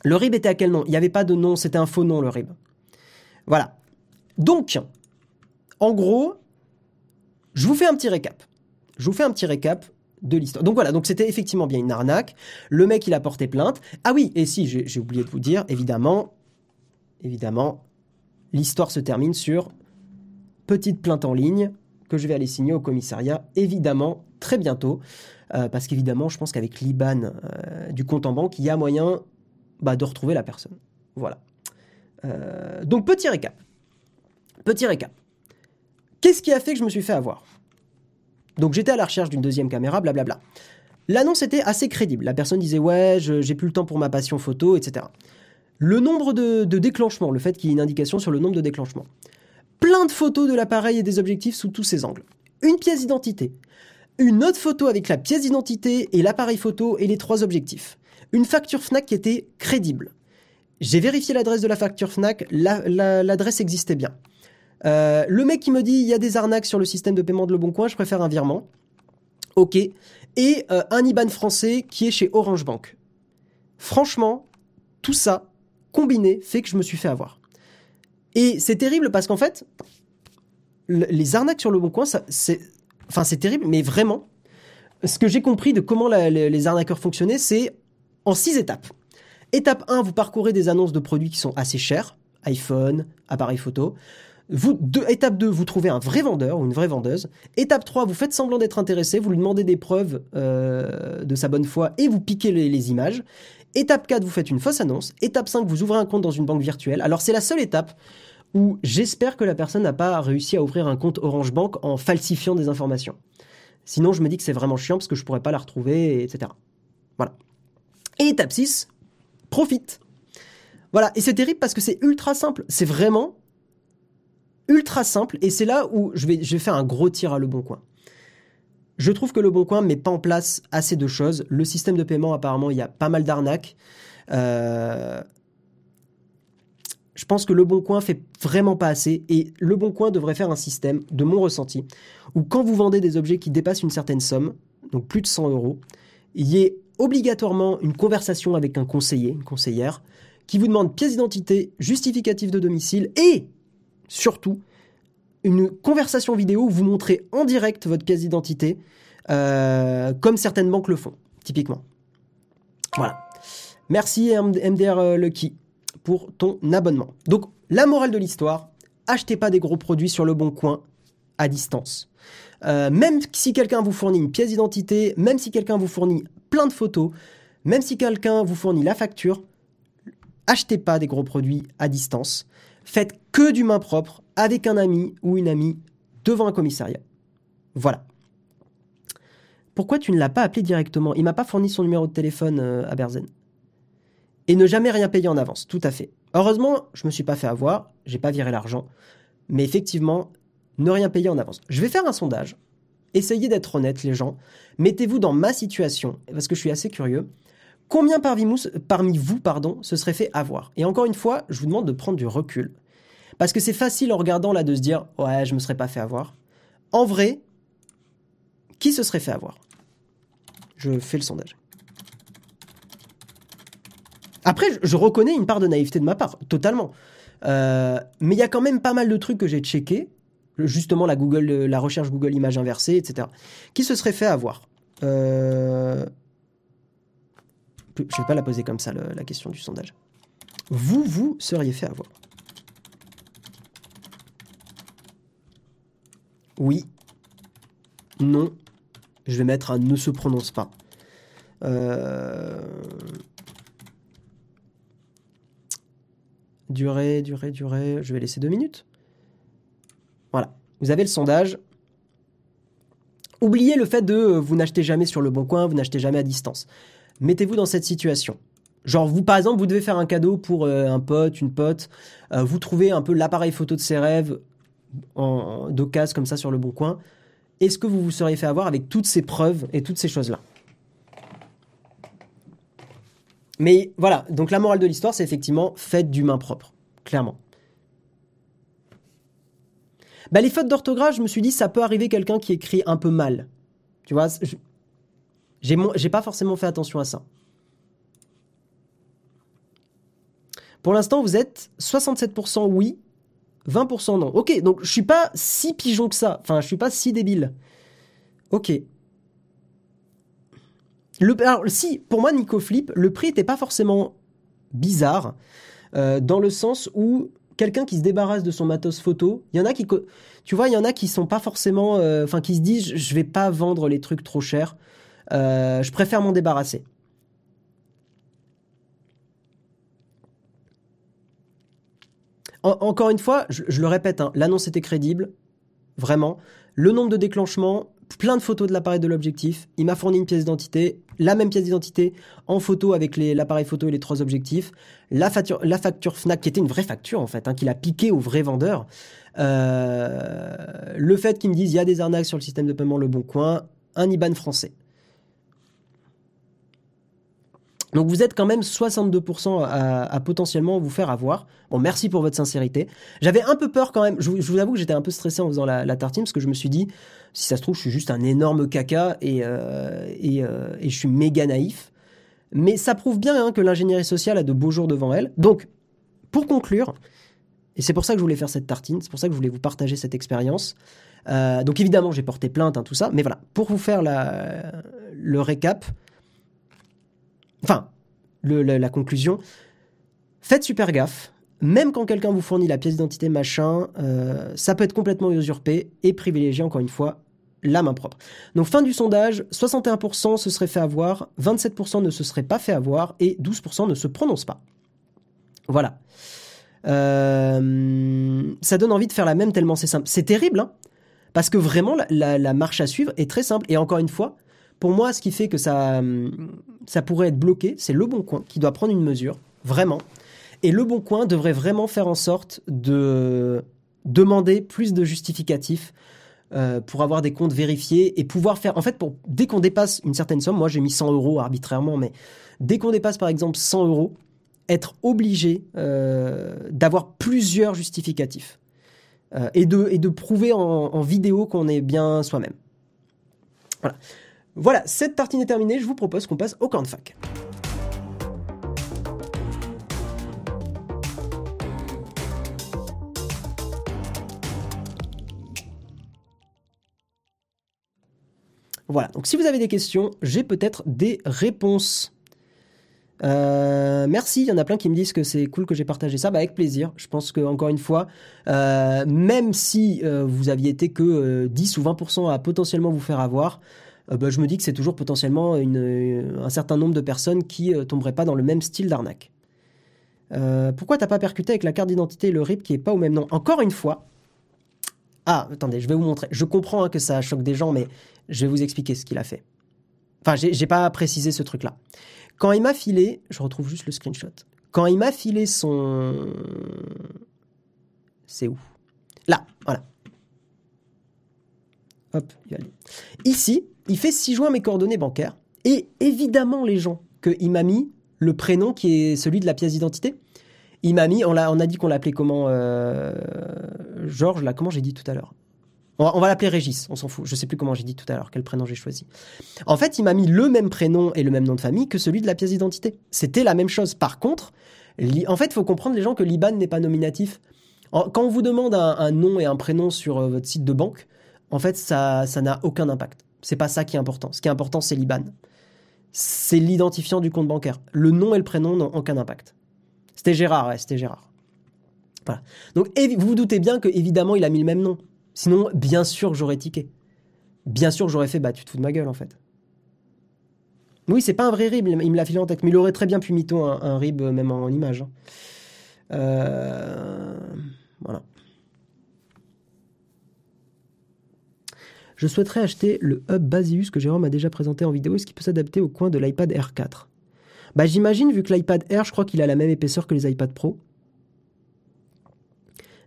Le RIB était à quel nom? Il n'y avait pas de nom, c'était un faux nom le RIB. Voilà. Donc, en gros, je vous fais un petit récap. Je vous fais un petit récap de l'histoire. Donc voilà, donc c'était effectivement bien une arnaque. Le mec, il a porté plainte. Ah oui, et si, j'ai oublié de vous dire, évidemment, évidemment, l'histoire se termine sur petite plainte en ligne que je vais aller signer au commissariat, évidemment, très bientôt. Euh, parce qu'évidemment, je pense qu'avec l'IBAN euh, du compte en banque, il y a moyen bah, de retrouver la personne. Voilà. Euh, donc petit récap. Petit récap. Qu'est-ce qui a fait que je me suis fait avoir? Donc j'étais à la recherche d'une deuxième caméra, blablabla. L'annonce était assez crédible. La personne disait ouais, j'ai plus le temps pour ma passion photo, etc. Le nombre de, déclenchements, le fait qu'il y ait une indication sur le nombre de déclenchements. Plein de photos de l'appareil et des objectifs sous tous ses angles. Une pièce d'identité. Une autre photo avec la pièce d'identité et l'appareil photo et les trois objectifs. Une facture FNAC qui était crédible. J'ai vérifié l'adresse de la facture FNAC, l'adresse existait bien. Euh, le mec qui me dit il y a des arnaques sur le système de paiement de Le Bon Coin, je préfère un virement. Ok. Et euh, un IBAN français qui est chez Orange Bank. Franchement, tout ça combiné fait que je me suis fait avoir. Et c'est terrible parce qu'en fait, les arnaques sur Le Bon Coin, c'est, enfin c'est terrible, mais vraiment, ce que j'ai compris de comment les arnaqueurs fonctionnaient, c'est en six étapes. Étape 1, vous parcourez des annonces de produits qui sont assez chers, iPhone, appareil photo. Vous, étape 2, vous trouvez un vrai vendeur ou une vraie vendeuse. Étape 3, vous faites semblant d'être intéressé, vous lui demandez des preuves euh, de sa bonne foi et vous piquez les, images. Étape 4, vous faites une fausse annonce. Étape 5, vous ouvrez un compte dans une banque virtuelle. Alors c'est la seule étape où j'espère que la personne n'a pas réussi à ouvrir un compte Orange Bank en falsifiant des informations. Sinon, je me dis que c'est vraiment chiant parce que je pourrais pas la retrouver, etc. Voilà. Et étape 6, profite. Voilà, et c'est terrible parce que c'est ultra simple. C'est vraiment ultra simple. Et c'est là où je vais, faire un gros tir à Le Bon Coin. Je trouve que Le Bon Coin met pas en place assez de choses. Le système de paiement, apparemment, il y a pas mal d'arnaques. Euh, je pense que Le Bon Coin fait vraiment pas assez. Et Le Bon Coin devrait faire un système, de mon ressenti, où quand vous vendez des objets qui dépassent une certaine somme, donc plus de 100 euros, il y ait obligatoirement une conversation avec un conseiller, une conseillère, qui vous demande pièce d'identité, justificatif de domicile et surtout une conversation vidéo où vous montrez en direct votre pièce d'identité, euh, comme certaines banques le font, typiquement. Voilà. Merci MDR euh, Lucky pour ton abonnement. Donc, la morale de l'histoire, achetez pas des gros produits sur le bon coin à distance. Euh, même si quelqu'un vous fournit une pièce d'identité, même si quelqu'un vous fournit plein de photos, même si quelqu'un vous fournit la facture, achetez pas des gros produits à distance. Faites que du main propre avec un ami ou une amie devant un commissariat. Voilà. Pourquoi tu ne l'as pas appelé directement? Il m'a pas fourni son numéro de téléphone euh, à Berzen. Et ne jamais rien payer en avance, tout à fait. Heureusement, je me suis pas fait avoir, j'ai pas viré l'argent, mais effectivement, ne rien payer en avance. Je vais faire un sondage. Essayez d'être honnête, les gens. Mettez-vous dans ma situation, parce que je suis assez curieux. Combien parmi vous, pardon, se serait fait avoir? Et encore une fois, je vous demande de prendre du recul. Parce que c'est facile en regardant là de se dire Ouais, je me serais pas fait avoir. En vrai, qui se serait fait avoir? Je fais le sondage. Après, je reconnais une part de naïveté de ma part, totalement. Euh, mais il y a quand même pas mal de trucs que j'ai checkés justement la Google, la recherche Google Images inversée, etc. Qui se serait fait avoir? Euh... Je vais pas la poser comme ça la question du sondage. Vous vous seriez fait avoir Oui. Non. Je vais mettre un ne se prononce pas. Euh... Durée, durée, durée. Je vais laisser deux minutes. Voilà, vous avez le sondage. Oubliez le fait de euh, vous n'achetez jamais sur le bon coin, vous n'achetez jamais à distance. Mettez-vous dans cette situation. Genre, vous, par exemple, vous devez faire un cadeau pour euh, un pote, une pote. Euh, vous trouvez un peu l'appareil photo de ses rêves en, d'occasion comme ça sur le bon coin. Est-ce que vous vous seriez fait avoir avec toutes ces preuves et toutes ces choses-là? Mais voilà, donc la morale de l'histoire, c'est effectivement faites du main propre, clairement. Bah, les fautes d'orthographe, je me suis dit, ça peut arriver quelqu'un qui écrit un peu mal. Tu vois, j'ai pas forcément fait attention à ça. Pour l'instant, vous êtes 67% oui, 20% non. Ok, donc je suis pas si pigeon que ça. Enfin, je suis pas si débile. Ok. Le, alors, si, pour moi, Nico Flip, le prix n'était pas forcément bizarre, euh, dans le sens où quelqu'un qui se débarrasse de son matos photo, il y en a qui, tu vois, il y en a qui sont pas forcément, euh, enfin, qui se disent, je vais pas vendre les trucs trop chers, je préfère m'en débarrasser. encore une fois, je, le répète, hein, l'annonce était crédible, vraiment. Le nombre de déclenchements, plein de photos de l'appareil de l'objectif. Il m'a fourni une pièce d'identité, la même pièce d'identité en photo avec l'appareil photo et les trois objectifs. La facture, la facture Fnac, qui était une vraie facture en fait, hein, qu'il a piqué au vrai vendeur. Euh, le fait qu'ils me disent il y a des arnaques sur le système de paiement Le Bon Coin, un IBAN français. Donc vous êtes quand même 62% à, potentiellement vous faire avoir. Bon, merci pour votre sincérité. J'avais un peu peur quand même. Je, vous avoue que j'étais un peu stressé en faisant la, tartine parce que je me suis dit, si ça se trouve, je suis juste un énorme caca et, euh, euh, et, je suis méga naïf. Mais ça prouve bien hein, que l'ingénierie sociale a de beaux jours devant elle. Donc, pour conclure, et c'est pour ça que je voulais faire cette tartine, c'est pour ça que je voulais vous partager cette expérience. Euh, donc évidemment, j'ai porté plainte, hein, tout ça. Mais voilà, pour vous faire la, le récap, enfin, la, conclusion, faites super gaffe. Même quand quelqu'un vous fournit la pièce d'identité machin, euh, ça peut être complètement usurpé et privilégié encore une fois la main propre. Donc fin du sondage, 61% se serait fait avoir, 27% ne se serait pas fait avoir et 12% ne se prononce pas. Voilà. Euh, ça donne envie de faire la même tellement c'est simple. C'est terrible, hein parce que vraiment la, marche à suivre est très simple. Et encore une fois, pour moi, ce qui fait que ça, ça pourrait être bloqué, c'est Le Bon Coin qui doit prendre une mesure, vraiment. Et Le Bon Coin devrait vraiment faire en sorte de demander plus de justificatifs euh, pour avoir des comptes vérifiés et pouvoir faire. En fait, dès qu'on dépasse une certaine somme, moi j'ai mis 100 euros arbitrairement, mais dès qu'on dépasse par exemple 100 euros, être obligé euh, d'avoir plusieurs justificatifs euh, et, de, et de prouver en, en vidéo qu'on est bien soi-même. Voilà. Voilà, cette tartine est terminée, je vous propose qu'on passe au camp de fac. Voilà, donc si vous avez des questions, j'ai peut-être des réponses. Euh, merci, il y en a plein qui me disent que c'est cool que j'ai partagé ça, bah avec plaisir. Je pense que encore une fois, euh, même si euh, vous aviez été que 10 ou 20% à potentiellement vous faire avoir, bah, je me dis que c'est toujours potentiellement un certain nombre de personnes qui euh, tomberaient pas dans le même style d'arnaque. Euh, pourquoi t'as pas percuté avec la carte d'identité et le RIP qui est pas au même nom? Encore une fois. Ah, attendez, je vais vous montrer. Je comprends hein, que ça choque des gens, mais je vais vous expliquer ce qu'il a fait. Enfin, j'ai pas précisé ce truc-là. Quand il m'a filé, je retrouve juste le screenshot. Quand il m'a filé son. C'est où? Là, voilà. Hop, il va Ici, il fait 6 juin mes coordonnées bancaires. Et évidemment, les gens, qu'il m'a mis le prénom qui est celui de la pièce d'identité. Il m'a mis, on a, on a dit qu'on l'appelait comment euh, Georges, là, comment j'ai dit tout à l'heure? On va, l'appeler Régis, on s'en fout. Je sais plus comment j'ai dit tout à l'heure, quel prénom j'ai choisi. En fait, il m'a mis le même prénom et le même nom de famille que celui de la pièce d'identité. C'était la même chose. Par contre, en fait, il faut comprendre les gens que l'IBAN n'est pas nominatif. Quand on vous demande un, nom et un prénom sur euh, votre site de banque, en fait, ça n'a aucun impact. C'est pas ça qui est important. Ce qui est important, c'est l'IBAN. C'est l'identifiant du compte bancaire. Le nom et le prénom n'ont aucun impact. C'était Gérard, ouais, c'était Gérard. Voilà. Donc, vous vous doutez bien que évidemment, il a mis le même nom. Sinon, bien sûr j'aurais tiqué. Bien sûr j'aurais fait, bah, tu te fous de ma gueule, en fait. Oui, c'est pas un vrai RIB, il me l'a filé en tête, mais il aurait très bien pu mytho un, un RIB, même en, image. Hein. Euh, voilà. Je souhaiterais acheter le hub Basius que Jérôme a déjà présenté en vidéo. Est-ce qu'il peut s'adapter au coin de l'iPad R4 Bah j'imagine, vu que l'iPad Air, je crois qu'il a la même épaisseur que les iPad Pro.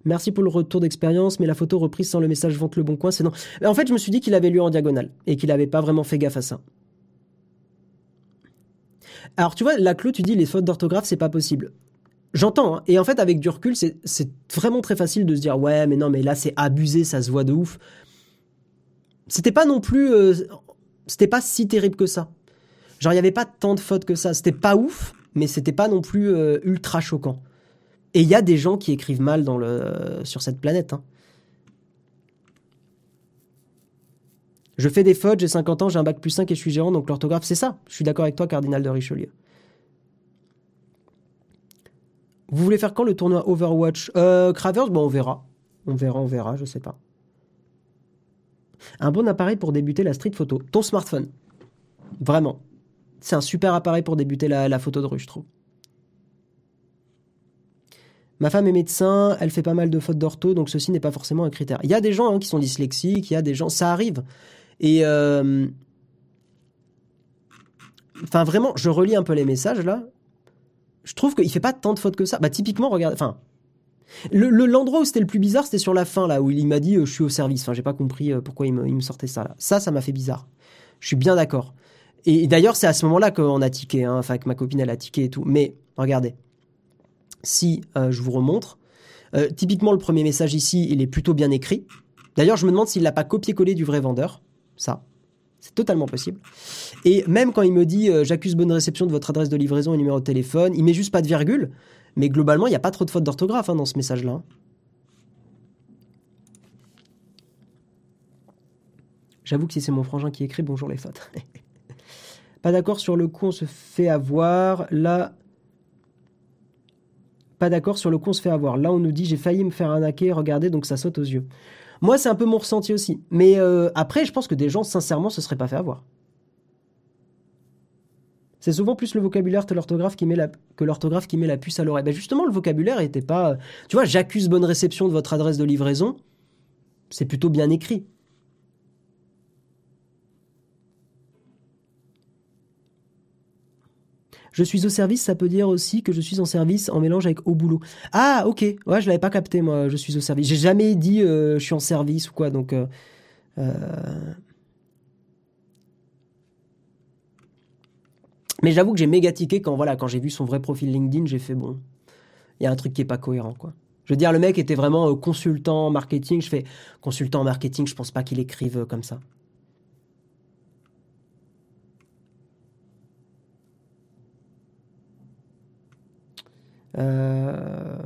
Merci pour le retour d'expérience, mais la photo reprise sans le message vente le bon coin, c'est non. En fait, je me suis dit qu'il avait lu en diagonale et qu'il n'avait pas vraiment fait gaffe à ça. Alors, tu vois, là, Claude, tu dis les fautes d'orthographe, c'est pas possible. J'entends, hein. et en fait, avec du recul, c'est vraiment très facile de se dire, ouais, mais non, mais là, c'est abusé, ça se voit de ouf c'était pas non plus. Euh, c'était pas si terrible que ça. Genre, il n'y avait pas tant de fautes que ça. C'était pas ouf, mais c'était pas non plus euh, ultra choquant. Et il y a des gens qui écrivent mal dans le, sur cette planète. Hein. Je fais des fautes, j'ai 50 ans, j'ai un bac plus 5 et je suis gérant, donc l'orthographe, c'est ça. Je suis d'accord avec toi, cardinal de Richelieu. Vous voulez faire quand le tournoi Overwatch? Euh, Cravers, bon, on verra. On verra, on verra, je sais pas. Un bon appareil pour débuter la street photo. Ton smartphone. Vraiment. C'est un super appareil pour débuter la, photo de rue, je trouve. Ma femme est médecin, elle fait pas mal de fautes d'ortho, donc ceci n'est pas forcément un critère. Il y a des gens hein, qui sont dyslexiques, il y a des gens, ça arrive. Et euh, enfin vraiment, je relis un peu les messages là. Je trouve qu'il fait pas tant de fautes que ça. Bah typiquement, regarde, enfin. Le, l'endroit où c'était le plus bizarre, c'était sur la fin, là, où il m'a dit euh, je suis au service. Enfin, j'ai pas compris euh, pourquoi il me, sortait ça, là. Ça, ça m'a fait bizarre. Je suis bien d'accord. Et, d'ailleurs, c'est à ce moment-là qu'on a tiqué, hein, enfin, que ma copine, elle a tiqué et tout. Mais, regardez. Si euh, je vous remontre, typiquement, le premier message ici, il est plutôt bien écrit. D'ailleurs, je me demande s'il l'a pas copié-collé du vrai vendeur. Ça. C'est totalement possible. Et même quand il me dit j'accuse bonne réception de votre adresse de livraison et numéro de téléphone, il met juste pas de virgule. Mais globalement, il n'y a pas trop de fautes d'orthographe hein, dans ce message-là. J'avoue que si c'est mon frangin qui écrit, bonjour les fautes. *laughs* pas d'accord sur le coup, on se fait avoir. Là. Pas d'accord sur le coup, on se fait avoir. Là, on nous dit j'ai failli me faire arnaquer, regardez, donc ça saute aux yeux. Moi, c'est un peu mon ressenti aussi. Mais euh, après, je pense que des gens, sincèrement, se seraient pas fait avoir. C'est souvent plus le vocabulaire que l'orthographe qui met la, que l'orthographe qui met la puce à l'oreille. Ben justement, le vocabulaire n'était pas. Tu vois, j'accuse bonne réception de votre adresse de livraison. C'est plutôt bien écrit. Je suis au service, ça peut dire aussi que je suis en service en mélange avec au boulot. Ah, ok. Ouais, je l'avais pas capté, moi, je suis au service. J'ai jamais dit euh, je suis en service ou quoi, donc. Euh, euh, Mais j'avoue que j'ai méga tiqué quand, voilà, quand j'ai vu son vrai profil LinkedIn, j'ai fait bon, il y a un truc qui est pas cohérent, quoi. Je veux dire, le mec était vraiment euh, consultant marketing. Je fais consultant marketing, je pense pas qu'il écrive euh, comme ça. Euh,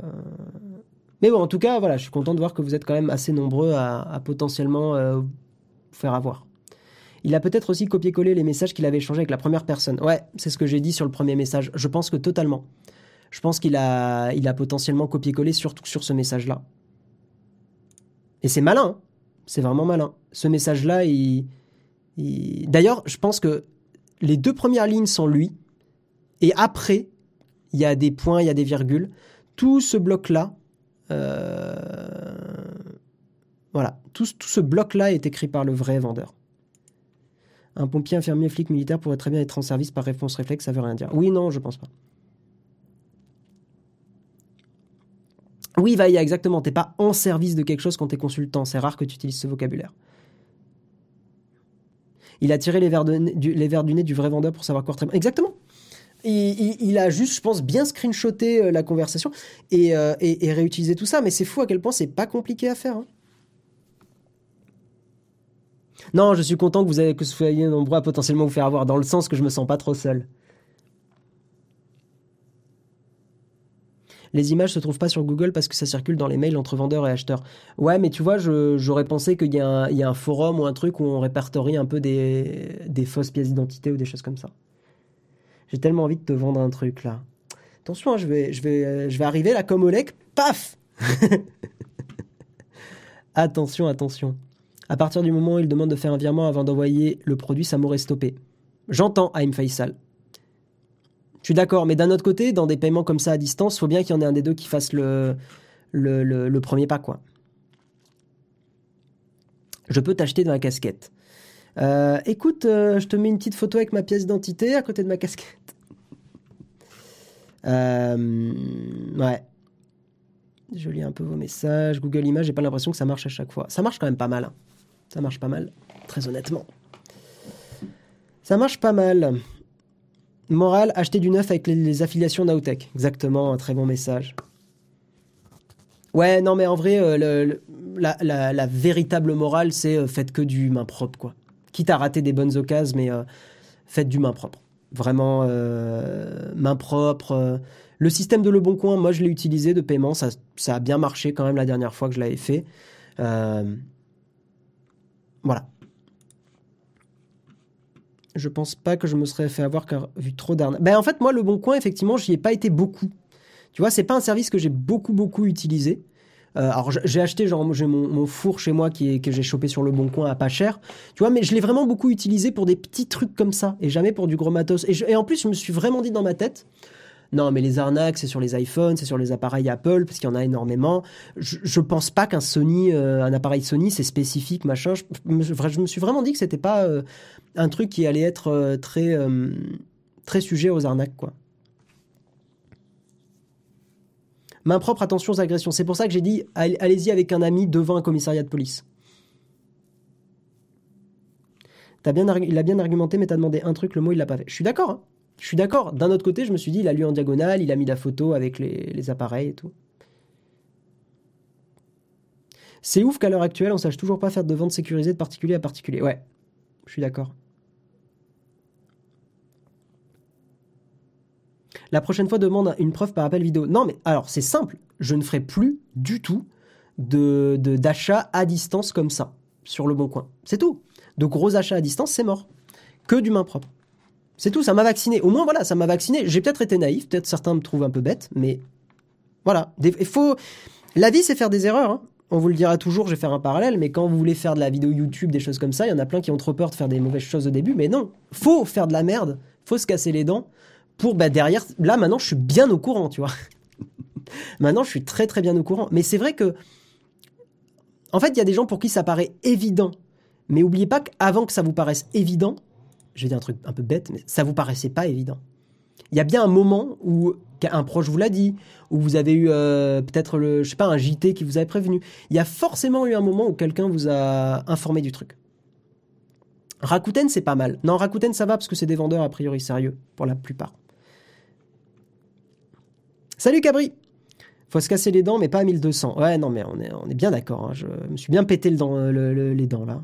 mais bon, en tout cas, voilà, je suis content de voir que vous êtes quand même assez nombreux à, potentiellement faire avoir. Il a peut-être aussi copié-collé les messages qu'il avait échangés avec la première personne. Ouais, c'est ce que j'ai dit sur le premier message. Je pense que totalement. Je pense qu'il a, il a potentiellement copié-collé surtout sur ce message-là. Et c'est malin. Hein. c'est vraiment malin. Ce message-là, il... D'ailleurs, je pense que les deux premières lignes sont lui. Et après, il y a des points, il y a des virgules. Tout ce bloc-là, euh, voilà, tout, tout ce bloc-là est écrit par le vrai vendeur. Un pompier, infirmier, flic, militaire pourrait très bien être en service par réponse réflexe, ça veut rien dire. Oui, non, je pense pas. Oui, Vaïa, exactement. T'es pas en service de quelque chose quand t'es consultant. C'est rare que tu utilises ce vocabulaire. Il a tiré les verres, du, nez du vrai vendeur pour savoir quoi très Exactement. Il, a juste, je pense, bien screenshoté euh, la conversation euh, et, réutilisé tout ça. Mais c'est fou à quel point c'est pas compliqué à faire. Hein. Non, je suis content que vous ayez, que soyez nombreux à potentiellement vous faire avoir, dans le sens que je me sens pas trop seul. Les images se trouvent pas sur Google parce que ça circule dans les mails entre vendeurs et acheteurs. Ouais, mais tu vois, j'aurais pensé qu'il y, a un forum ou un truc où on répertorie un peu des, fausses pièces d'identité ou des choses comme ça. J'ai tellement envie de te vendre un truc là. Attention, hein, je vais arriver là comme Olek, paf *laughs* Attention, attention. À partir du moment où il demande de faire un virement avant d'envoyer le produit, ça m'aurait stoppé. J'entends Aim Faisal. Je suis d'accord, mais d'un autre côté, dans des paiements comme ça à distance, il faut bien qu'il y en ait un des deux qui fasse le, premier pas. Je peux t'acheter de ma casquette. Euh, écoute, euh, je te mets une petite photo avec ma pièce d'identité à côté de ma casquette. Euh, ouais. Je lis un peu vos messages. Google Images, j'ai pas l'impression que ça marche à chaque fois. Ça marche quand même pas mal. Hein. Ça marche pas mal, très honnêtement. Ça marche pas mal. Morale, acheter du neuf avec les, affiliations Nowtech. Exactement, un très bon message. Ouais, non, mais en vrai, euh, la, véritable morale, c'est euh, faites que du main propre, quoi. Quitte à rater des bonnes occasions, mais euh, faites du main propre. Vraiment, main propre. le système de Le Bon Coin, moi, je l'ai utilisé de paiement. Ça, ça, a bien marché quand même la dernière fois que je l'avais fait. Voilà. Je pense pas que je me serais fait avoir car vu trop d'arnaques. Ben en fait, moi, le Bon Coin, effectivement, j'y ai pas été beaucoup. Tu vois, c'est pas un service que j'ai beaucoup, beaucoup utilisé. Euh, alors j'ai acheté genre j'ai mon, four chez moi qui que j'ai chopé sur le bon coin à pas cher, tu vois, mais je l'ai vraiment beaucoup utilisé pour des petits trucs comme ça et jamais pour du gros matos. Et en plus je me suis vraiment dit dans ma tête, Non, mais les arnaques, c'est sur les iPhones, c'est sur les appareils Apple, parce qu'il y en a énormément. Je, je pense pas qu'un Sony, euh, un appareil Sony, c'est spécifique, machin. Je, me suis vraiment dit que c'était pas euh, un truc qui allait être euh, très, très sujet aux arnaques, quoi. Main propre, attention aux agressions. C'est pour ça que j'ai dit, allez-y avec un ami devant un commissariat de police. il a bien argumenté, mais t'as demandé un truc, le mot, il l'a pas fait. Je suis d'accord, hein. Je suis d'accord. D'un autre côté, je me suis dit, il a lu en diagonale, il a mis la photo avec les, appareils et tout. C'est ouf qu'à l'heure actuelle, on sache toujours pas faire de vente sécurisée de particulier à particulier. Ouais, je suis d'accord. La prochaine fois, demande une preuve par appel vidéo. Non, mais alors, c'est simple. Je ne ferai plus du tout de d'achat à distance comme ça, sur le bon coin. C'est tout. De gros achats à distance, c'est mort. Que du main propre. C'est tout, ça m'a vacciné. Au moins, voilà, ça m'a vacciné. J'ai peut-être été naïf, peut-être certains me trouvent un peu bête, mais voilà. Il faut. La vie, c'est faire des erreurs. Hein. On vous le dira toujours, je vais faire un parallèle, mais quand vous voulez faire de la vidéo YouTube, des choses comme ça, il y en a plein qui ont trop peur de faire des mauvaises choses au début, mais non, faut faire de la merde, faut se casser les dents pour bah, derrière. Là, maintenant, je suis bien au courant, tu vois. *laughs* maintenant, je suis très très bien au courant. Mais c'est vrai que, en fait, il y a des gens pour qui ça paraît évident. Mais oubliez pas qu'avant que ça vous paraisse évident, je vais dire un truc un peu bête, mais ça vous paraissait pas évident. Il y a bien un moment où un proche vous l'a dit, où vous avez eu euh, peut-être le, je sais pas, un JT qui vous avait prévenu. Il y a forcément eu un moment où quelqu'un vous a informé du truc. Rakuten, c'est pas mal. Non, Rakuten, ça va parce que c'est des vendeurs a priori sérieux, pour la plupart. Salut Cabri Faut se casser les dents, mais pas à 1200. Ouais, non, mais on est, bien d'accord. Hein. Je me suis bien pété les dents là.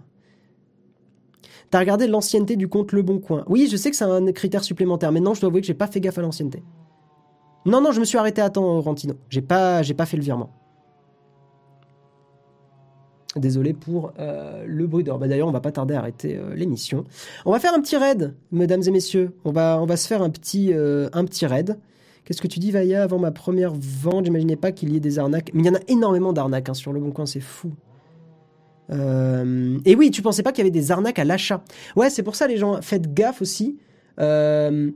T'as l'ancienneté du compte Le Bon Coin. Oui, je sais que c'est un critère supplémentaire. Maintenant, je dois avouer que j'ai pas fait gaffe à l'ancienneté. Non, non, je me suis arrêté à temps, Rantino. J'ai pas, j'ai pas fait le virement. Désolé pour euh, le bruit d'or. Bah, D'ailleurs, on va pas tarder à arrêter euh, l'émission. On va faire un petit raid, mesdames et messieurs. On va, on va se faire un petit, euh, un petit raid. Qu'est-ce que tu dis, Vaya? Avant ma première vente, j'imaginais pas qu'il y ait des arnaques. Mais il y en a énormément d'arnaques hein, sur le bon coin, c'est fou. Euh, et oui, tu pensais pas qu'il y avait des arnaques à l'achat. Ouais, c'est pour ça les gens, faites gaffe aussi. Euh,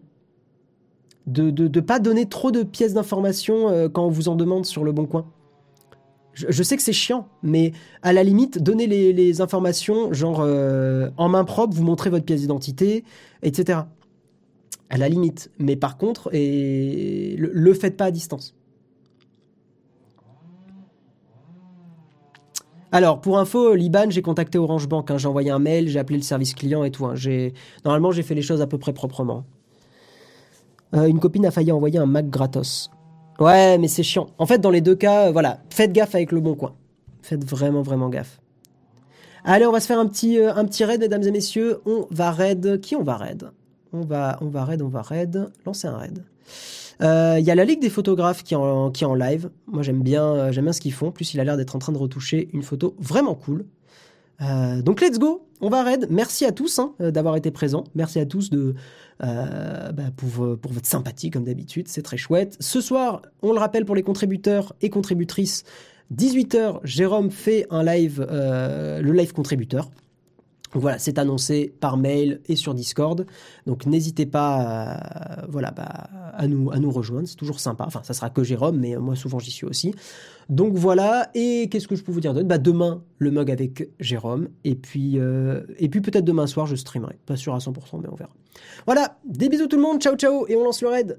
de ne pas donner trop de pièces d'information euh, quand on vous en demande sur le bon coin. Je, sais que c'est chiant, mais à la limite, donnez les, informations, genre en main propre, vous montrez votre pièce d'identité, etc. À la limite. Mais par contre, et le, le faites pas à distance. Alors, pour info, Liban, j'ai contacté Orange Bank. Hein. j'ai envoyé un mail, j'ai appelé le service client et tout. Hein. Normalement, j'ai fait les choses à peu près proprement. Euh, une copine a failli envoyer un Mac gratos. Ouais, mais c'est chiant. En fait, dans les deux cas, euh, voilà, faites gaffe avec le bon coin. Faites vraiment, vraiment gaffe. Allez, on va se faire un petit, euh, un petit raid, mesdames et messieurs. On va raid. Qui on va raid? On va, on va raid, on va raid. Lancer un raid. Il euh, y a la Ligue des photographes qui est en, live. Moi, j'aime bien, euh, j'aime bien ce qu'ils font. Plus, il a l'air d'être en train de retoucher une photo vraiment cool. Euh, donc, let's go. On va raid. Merci à tous hein, d'avoir été présents. Merci à tous de, bah, pour, pour, votre sympathie, comme d'habitude. C'est très chouette. Ce soir, on le rappelle pour les contributeurs et contributrices, 18h, Jérôme fait un live, le live contributeur. Donc voilà, c'est annoncé par mail et sur Discord. Donc n'hésitez pas à, voilà, bah, à, nous, à nous rejoindre, c'est toujours sympa. Enfin, ça sera que Jérôme, mais moi souvent j'y suis aussi. Donc voilà, et qu'est-ce que je peux vous dire d'autre? Bah, Demain, le mug avec Jérôme. Et puis, euh, et puis peut-être demain soir, je streamerai. Pas sûr à 100%, mais on verra. Voilà, des bisous tout le monde, ciao ciao, et on lance le raid